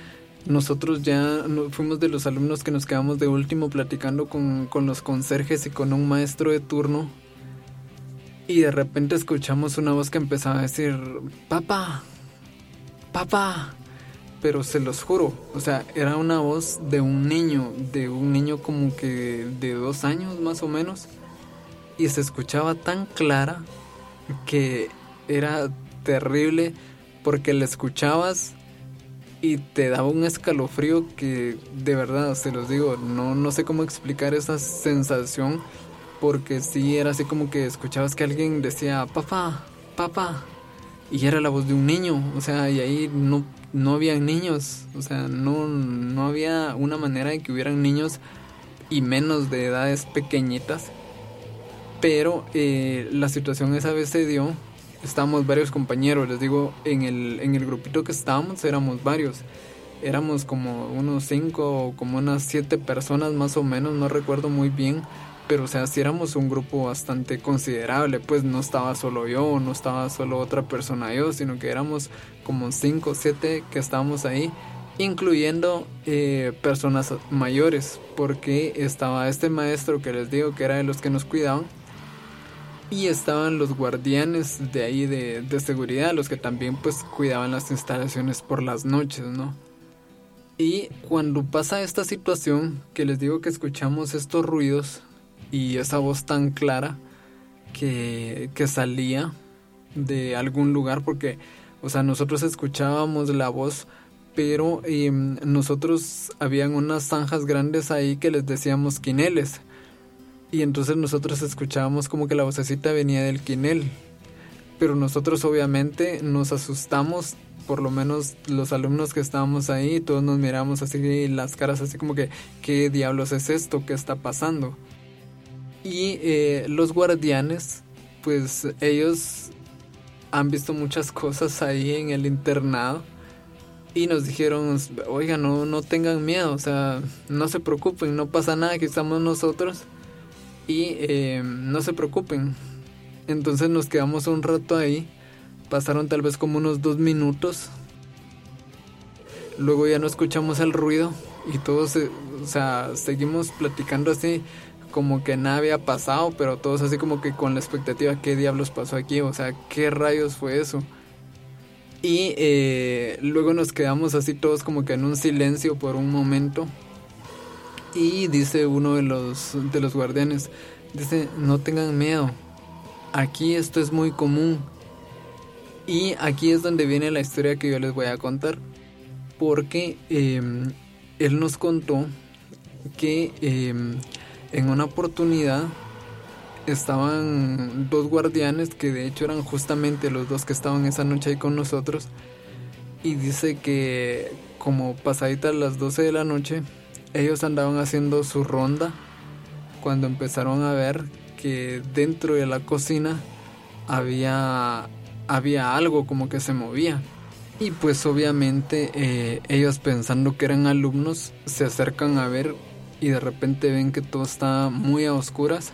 nosotros ya fuimos de los alumnos que nos quedamos de último platicando con, con los conserjes y con un maestro de turno, y de repente escuchamos una voz que empezaba a decir, papá, papá, pero se los juro, o sea, era una voz de un niño, de un niño como que de dos años más o menos, y se escuchaba tan clara que era terrible porque la escuchabas y te daba un escalofrío que de verdad, se los digo, no, no sé cómo explicar esa sensación porque sí era así como que escuchabas que alguien decía, papá, papá, y era la voz de un niño, o sea, y ahí no no había niños, o sea, no, no había una manera de que hubieran niños y menos de edades pequeñitas. Pero eh, la situación esa vez se dio, estábamos varios compañeros, les digo, en el, en el grupito que estábamos éramos varios. Éramos como unos cinco o como unas siete personas más o menos, no recuerdo muy bien pero o sea, si éramos un grupo bastante considerable, pues no estaba solo yo, no estaba solo otra persona yo, sino que éramos como 5 o 7 que estábamos ahí, incluyendo eh, personas mayores, porque estaba este maestro que les digo que era de los que nos cuidaban, y estaban los guardianes de ahí de, de seguridad, los que también pues cuidaban las instalaciones por las noches, ¿no? Y cuando pasa esta situación, que les digo que escuchamos estos ruidos, y esa voz tan clara que, que salía de algún lugar porque, o sea, nosotros escuchábamos la voz, pero em, nosotros habían unas zanjas grandes ahí que les decíamos quineles. Y entonces nosotros escuchábamos como que la vocecita venía del quinel. Pero nosotros obviamente nos asustamos, por lo menos los alumnos que estábamos ahí, todos nos miramos así las caras así como que, ¿qué diablos es esto? ¿Qué está pasando? Y eh, los guardianes, pues ellos han visto muchas cosas ahí en el internado y nos dijeron, oiga, no, no tengan miedo, o sea, no se preocupen, no pasa nada, aquí estamos nosotros y eh, no se preocupen. Entonces nos quedamos un rato ahí, pasaron tal vez como unos dos minutos, luego ya no escuchamos el ruido y todos, o sea, seguimos platicando así como que nada había pasado, pero todos así como que con la expectativa, ¿qué diablos pasó aquí? O sea, ¿qué rayos fue eso? Y eh, luego nos quedamos así todos como que en un silencio por un momento. Y dice uno de los, de los guardianes, dice, no tengan miedo, aquí esto es muy común. Y aquí es donde viene la historia que yo les voy a contar. Porque em, él nos contó que em, en una oportunidad estaban dos guardianes que de hecho eran justamente los dos que estaban esa noche ahí con nosotros. Y dice que como pasaditas las 12 de la noche ellos andaban haciendo su ronda cuando empezaron a ver que dentro de la cocina había había algo como que se movía. Y pues obviamente eh, ellos pensando que eran alumnos se acercan a ver y de repente ven que todo está muy a oscuras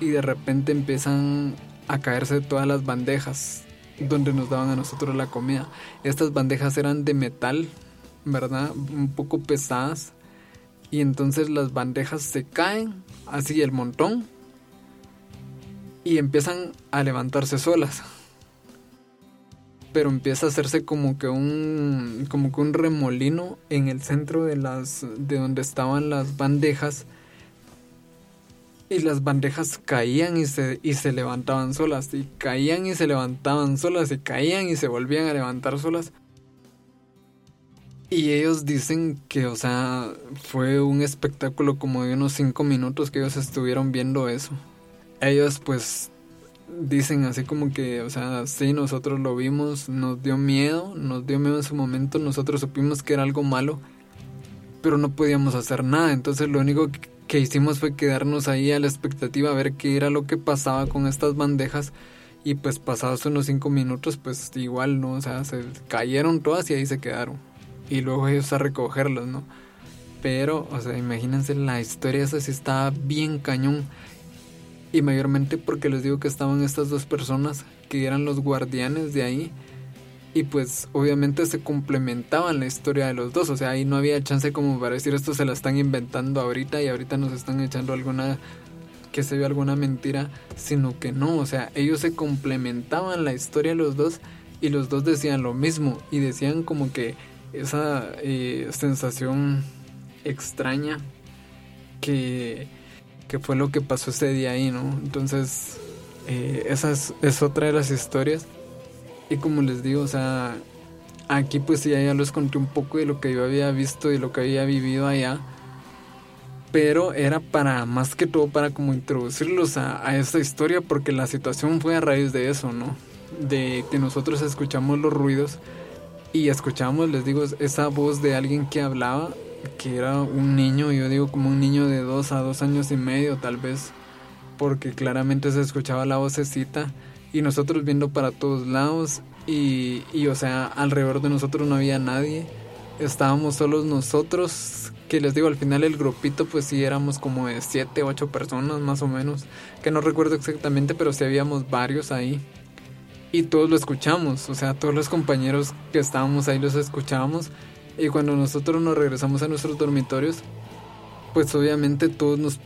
y de repente empiezan a caerse todas las bandejas donde nos daban a nosotros la comida. Estas bandejas eran de metal, ¿verdad? Un poco pesadas. Y entonces las bandejas se caen, así el montón, y empiezan a levantarse solas pero empieza a hacerse como que un como que un remolino en el centro de las de donde estaban las bandejas. Y las bandejas caían y se y se levantaban solas y caían y se levantaban solas y caían y se volvían a levantar solas. Y ellos dicen que o sea fue un espectáculo como de unos cinco minutos que ellos estuvieron viendo eso. Ellos pues dicen así como que, o sea, sí, nosotros lo vimos, nos dio miedo, nos dio miedo en su momento, nosotros supimos que era algo malo, pero no podíamos hacer nada, entonces lo único que hicimos fue quedarnos ahí a la expectativa a ver qué era lo que pasaba con estas bandejas y pues pasados unos cinco minutos pues igual, ¿no? O sea, se cayeron todas y ahí se quedaron y luego ellos a recogerlas, ¿no? Pero, o sea, imagínense la historia esa sí estaba bien cañón y mayormente porque les digo que estaban estas dos personas que eran los guardianes de ahí. Y pues obviamente se complementaban la historia de los dos. O sea, ahí no había chance como para decir esto se la están inventando ahorita y ahorita nos están echando alguna que se ve alguna mentira, sino que no, o sea, ellos se complementaban la historia de los dos y los dos decían lo mismo y decían como que esa eh, sensación extraña que que fue lo que pasó ese día ahí, ¿no? Entonces, eh, esa es, otra de las historias. Y como les digo, o sea, aquí pues ya, ya les conté un poco de lo que yo había visto y lo que había vivido allá. Pero era para, más que todo, para como introducirlos a, a esta historia, porque la situación fue a raíz de eso, ¿no? De que nosotros escuchamos los ruidos y escuchamos, les digo, esa voz de alguien que hablaba que era un niño, yo digo como un niño de dos a dos años y medio tal vez, porque claramente se escuchaba la vocecita y nosotros viendo para todos lados y, y o sea, alrededor de nosotros no había nadie, estábamos solos nosotros, que les digo, al final el grupito pues sí éramos como de siete, ocho personas más o menos, que no recuerdo exactamente, pero sí habíamos varios ahí y todos lo escuchamos, o sea, todos los compañeros que estábamos ahí los escuchábamos y cuando nosotros nos regresamos a nuestros dormitorios, pues obviamente todos nos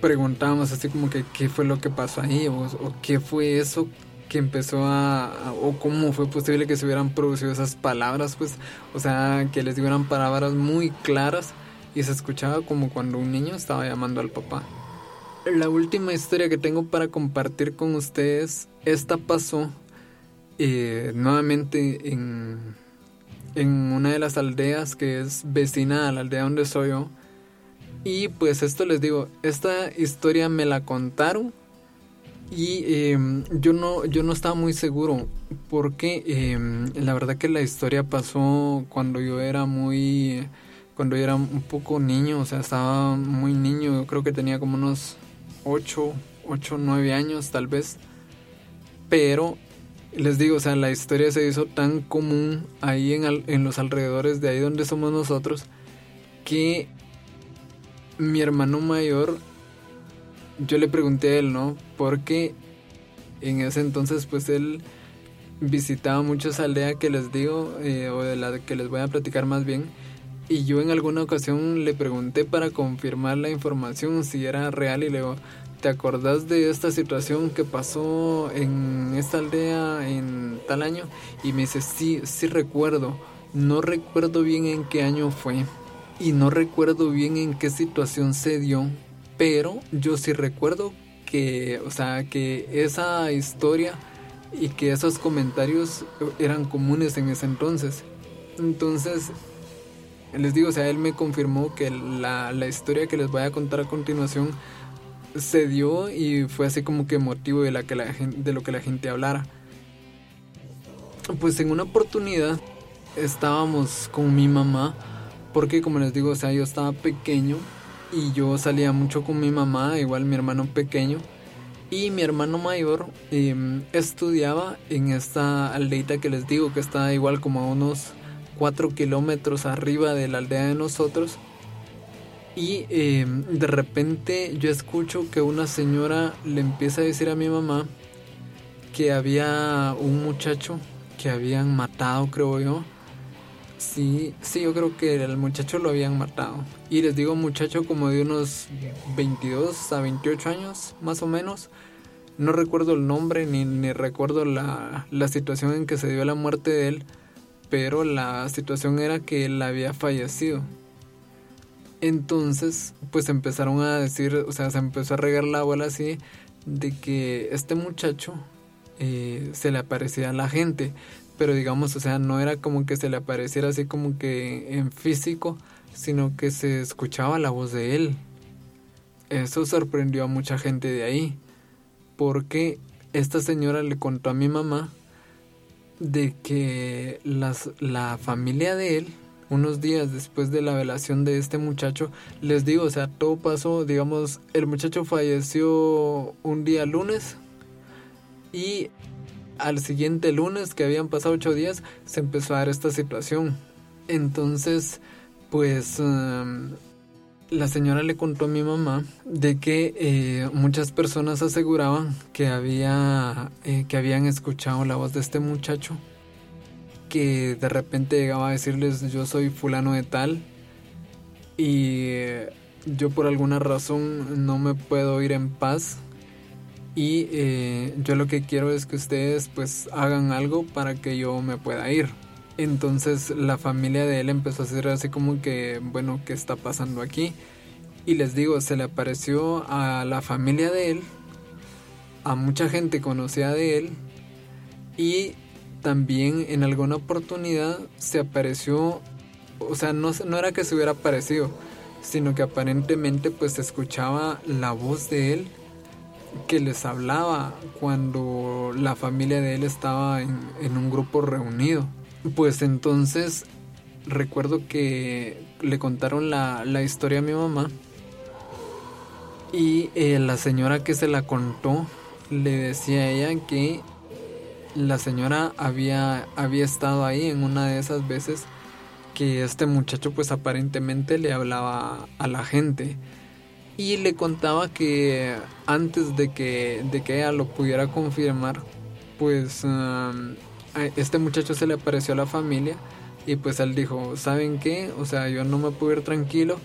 preguntábamos así como que qué fue lo que pasó ahí o, qué fue eso que empezó a, o cómo fue posible que se hubieran producido esas palabras, pues, o sea, que les dieran palabras muy claras y se escuchaba como cuando un niño estaba llamando al papá. La última historia que tengo para compartir con ustedes, esta pasó eh, nuevamente en, en una de las aldeas que es vecina a la aldea donde soy yo. Y pues esto les digo, esta historia me la contaron y em, yo, no, yo no estaba muy seguro porque em, la verdad que la historia pasó cuando yo era muy, cuando yo era un poco niño, o sea, estaba muy niño, yo creo que tenía como unos 8, 8, 9 años tal vez. Pero les digo, o sea, la historia se hizo tan común ahí en, en los alrededores de ahí donde somos nosotros que mi hermano mayor, yo le pregunté a él, ¿no? Porque en ese entonces pues él visitaba mucho esa aldea que les digo, eh, o de la que les voy a platicar más bien. Y yo en alguna ocasión le pregunté para confirmar la información si era real y le digo, ¿te acordás de esta situación que pasó en esta aldea en tal año? Y me dice, sí, sí recuerdo. No recuerdo bien en qué año fue y no recuerdo bien en qué situación se dio, pero yo sí recuerdo que, o sea, que esa historia y que esos comentarios eran comunes en ese entonces. Entonces, les digo, o sea, él me confirmó que la, la historia que les voy a contar a continuación se dio y fue así como que motivo de, la que de lo que la gente hablara. Pues en una oportunidad estábamos con mi mamá, porque como les digo, o sea, yo estaba pequeño y yo salía mucho con mi mamá, igual mi hermano pequeño. Y mi hermano mayor em, estudiaba en esta aldeita que les digo que está igual como a unos 4 kilómetros arriba de la aldea de nosotros. Y em, de repente yo escucho que una señora le empieza a decir a mi mamá que había un muchacho que habían matado, creo yo. Sí, sí, yo creo que el muchacho lo habían matado. Y les digo muchacho como de unos 22 a 28 años, más o menos. No recuerdo el nombre ni, ni recuerdo la, la situación en que se dio la muerte de él, pero la situación era que él había fallecido. Entonces, pues empezaron a decir, o sea, se empezó a regar la bola así de que este muchacho eh, se le aparecía a la gente, pero digamos, o sea, no era como que se le apareciera así como que en físico, sino que se escuchaba la voz de él. Eso sorprendió a mucha gente de ahí, porque esta señora le contó a mi mamá de que las, la familia de él, unos días después de la velación de este muchacho, les digo, o sea, todo pasó, digamos, el muchacho falleció un día lunes y al siguiente lunes, que habían pasado ocho días, se empezó a dar esta situación. Entonces, pues um, la señora le contó a mi mamá de que eh, muchas personas aseguraban que había eh, que habían escuchado la voz de este muchacho que de repente llegaba a decirles yo soy fulano de tal y yo por alguna razón no me puedo ir en paz y eh, yo lo que quiero es que ustedes pues hagan algo para que yo me pueda ir. Entonces la familia de él empezó a hacer así como que, bueno, ¿qué está pasando aquí? Y les digo, se le apareció a la familia de él, a mucha gente conocida de él y también en alguna oportunidad se apareció, o sea, no, no era que se hubiera aparecido, sino que aparentemente pues se escuchaba la voz de él que les hablaba cuando la familia de él estaba en, un grupo reunido. Pues entonces recuerdo que le contaron la, la historia a mi mamá y eh, la señora que se la contó le decía a ella que la señora había, había estado ahí en una de esas veces que este muchacho pues aparentemente le hablaba a la gente y le contaba que antes de que, de que ella lo pudiera confirmar pues este muchacho se le apareció a la familia y pues él dijo, ¿saben qué? O sea, yo no me puedo ir tranquilo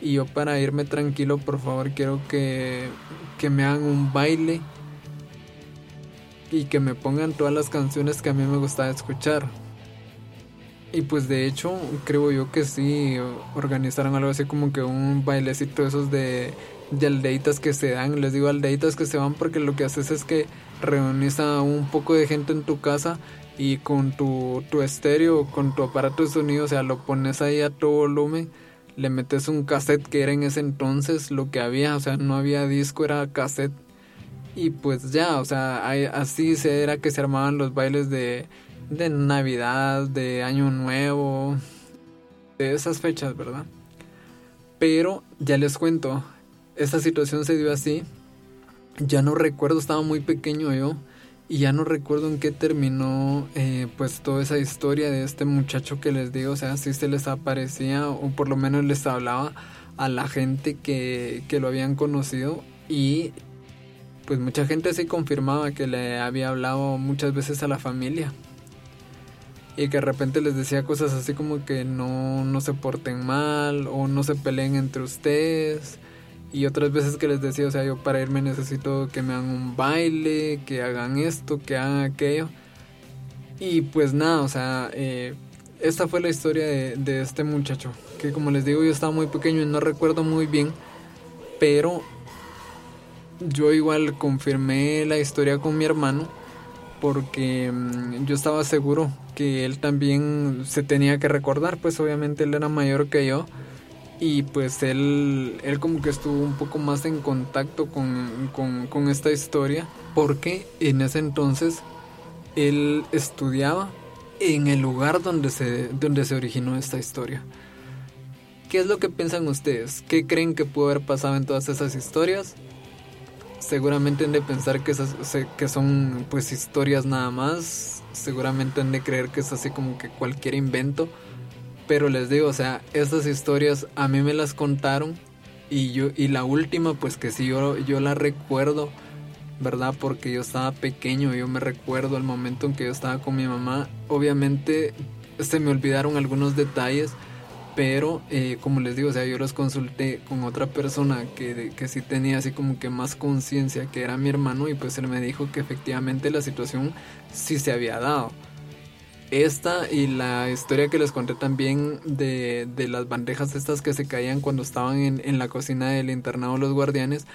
y yo para irme tranquilo, por favor, quiero que, que me hagan un baile y que me pongan todas las canciones que a mí me gustaba escuchar. Y pues de hecho, creo yo que sí organizaron algo así como que un bailecito esos de, de aldeitas que se dan. Les digo aldeitas que se van porque lo que haces es que reunís a un poco de gente en tu casa y con tu, tu estéreo, con tu aparato de sonido, o sea, lo pones ahí a todo volumen, le metes un cassette que era en ese entonces lo que había, o sea, no había disco, era cassette. Y pues ya, o sea, así se era que se armaban los bailes de, de Navidad, de Año Nuevo, de esas fechas, ¿verdad? Pero ya les cuento, esta situación se dio así. Ya no recuerdo, estaba muy pequeño yo y ya no recuerdo en qué terminó eh, pues toda esa historia de este muchacho que les digo, o sea, si se les aparecía o por lo menos les hablaba a la gente que, que lo habían conocido y pues mucha gente sí confirmaba que le había hablado muchas veces a la familia y que de repente les decía cosas así como que no, no se porten mal o no se peleen entre ustedes y otras veces que les decía, o sea, yo para irme necesito que me hagan un baile, que hagan esto, que hagan aquello. Y pues nada, o sea, eh, esta fue la historia de, de, este muchacho. Que como les digo, yo estaba muy pequeño y no recuerdo muy bien. Pero yo igual confirmé la historia con mi hermano. Porque mm, yo estaba seguro que él también se tenía que recordar. Pues obviamente él era mayor que yo y pues él, él como que estuvo un poco más en contacto con, con, esta historia porque en ese entonces él estudiaba en el lugar donde se, donde se originó esta historia. ¿Qué es lo que piensan ustedes? ¿Qué creen que pudo haber pasado en todas esas historias? Seguramente han de pensar que, esas, que son pues historias nada más. Seguramente han de creer que es así como que cualquier invento pero les digo, o sea, estas historias a mí me las contaron y yo y la última pues que sí yo yo la recuerdo, ¿verdad? Porque yo estaba pequeño, yo me recuerdo el momento en que yo estaba con mi mamá. Obviamente se me olvidaron algunos detalles, pero eh, como les digo, o sea, yo los consulté con otra persona que, que sí tenía así como que más conciencia, que era mi hermano, y pues él me dijo que efectivamente la situación sí se había dado. Esta y la historia que les conté también de, de las bandejas estas que se caían cuando estaban en, en la cocina del internado Los Guardianes,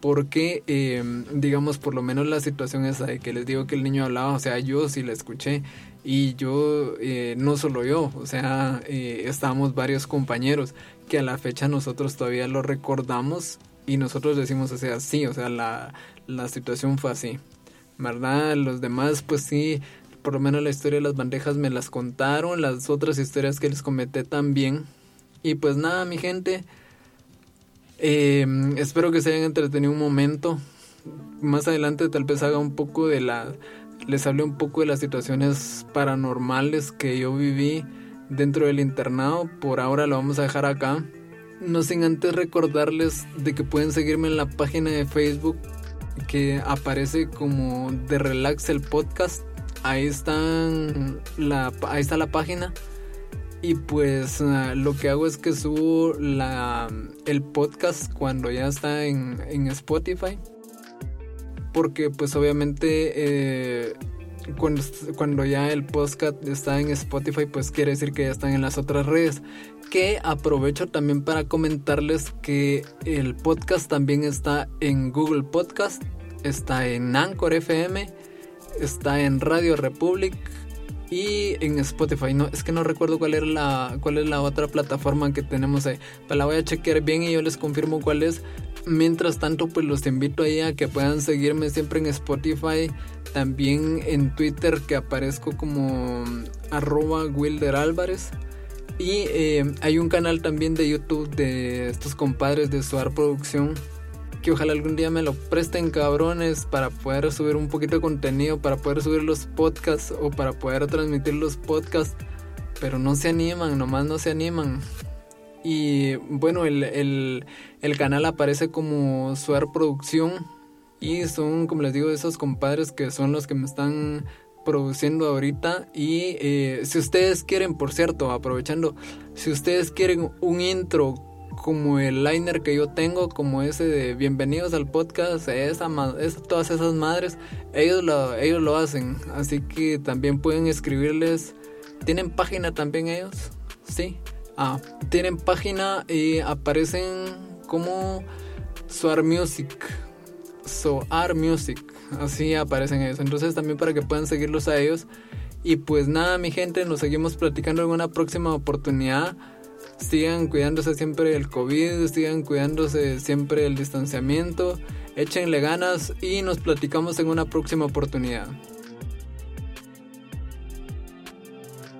porque em, digamos por lo menos la situación esa de que les digo que el niño hablaba, o sea, yo sí la escuché y yo, eh, no solo yo, o sea, eh, estábamos varios compañeros que a la fecha nosotros todavía lo recordamos y nosotros decimos, o sea, sí, o sea, la, la situación fue así, ¿verdad? Los demás, pues sí, por lo menos la historia de las bandejas me las contaron, las otras historias que les comenté también. Y pues nada, mi gente, eh, espero que se hayan entretenido un momento. Más adelante tal vez haga un poco de la... Les hable un poco de las situaciones paranormales que yo viví dentro del internado. Por ahora lo vamos a dejar acá. No sin antes recordarles de que pueden seguirme en la página de Facebook que aparece como de Relax el Podcast ahí están la, ahí está la página y pues ah, lo que hago es que subo la, el podcast cuando ya está en, en Spotify porque pues obviamente eh, cuando, cuando ya el podcast está en Spotify pues quiere decir que ya están en las otras redes que aprovecho también para comentarles que el podcast también está en Google Podcast está en Anchor FM está en Radio Republic y en Spotify. No, es que no recuerdo cuál era la cuál es la otra plataforma que tenemos ahí. Pero la voy a chequear bien y yo les confirmo cuál es. Mientras tanto, pues los invito ahí a que puedan seguirme siempre en Spotify, también en Twitter que aparezco como arroba Wilder Álvarez. Y eh, hay un canal también de YouTube de estos compadres de Suar Producción que ojalá algún día me lo presten cabrones para poder subir un poquito de contenido, para poder subir los podcasts o para poder transmitir los podcasts. Pero no se animan, nomás no se animan. Y bueno, el, el, el canal aparece como Suar Producción. Y son, como les digo, esos compadres que son los que me están produciendo ahorita. Y eh, si ustedes quieren, por cierto, aprovechando, si ustedes quieren un intro como el liner que yo tengo, como ese de bienvenidos al podcast, esa, todas esas madres, ellos lo, ellos lo hacen. Así que también pueden escribirles. ¿Tienen página también ellos? Sí. Ah, tienen página y aparecen como Soar Music. Soar Music. Así aparecen ellos. Entonces también para que puedan seguirlos a ellos. Y pues nada, mi gente, nos seguimos platicando en una próxima oportunidad sigan cuidándose siempre del COVID, sigan cuidándose siempre del distanciamiento, échenle ganas y nos platicamos en una próxima oportunidad.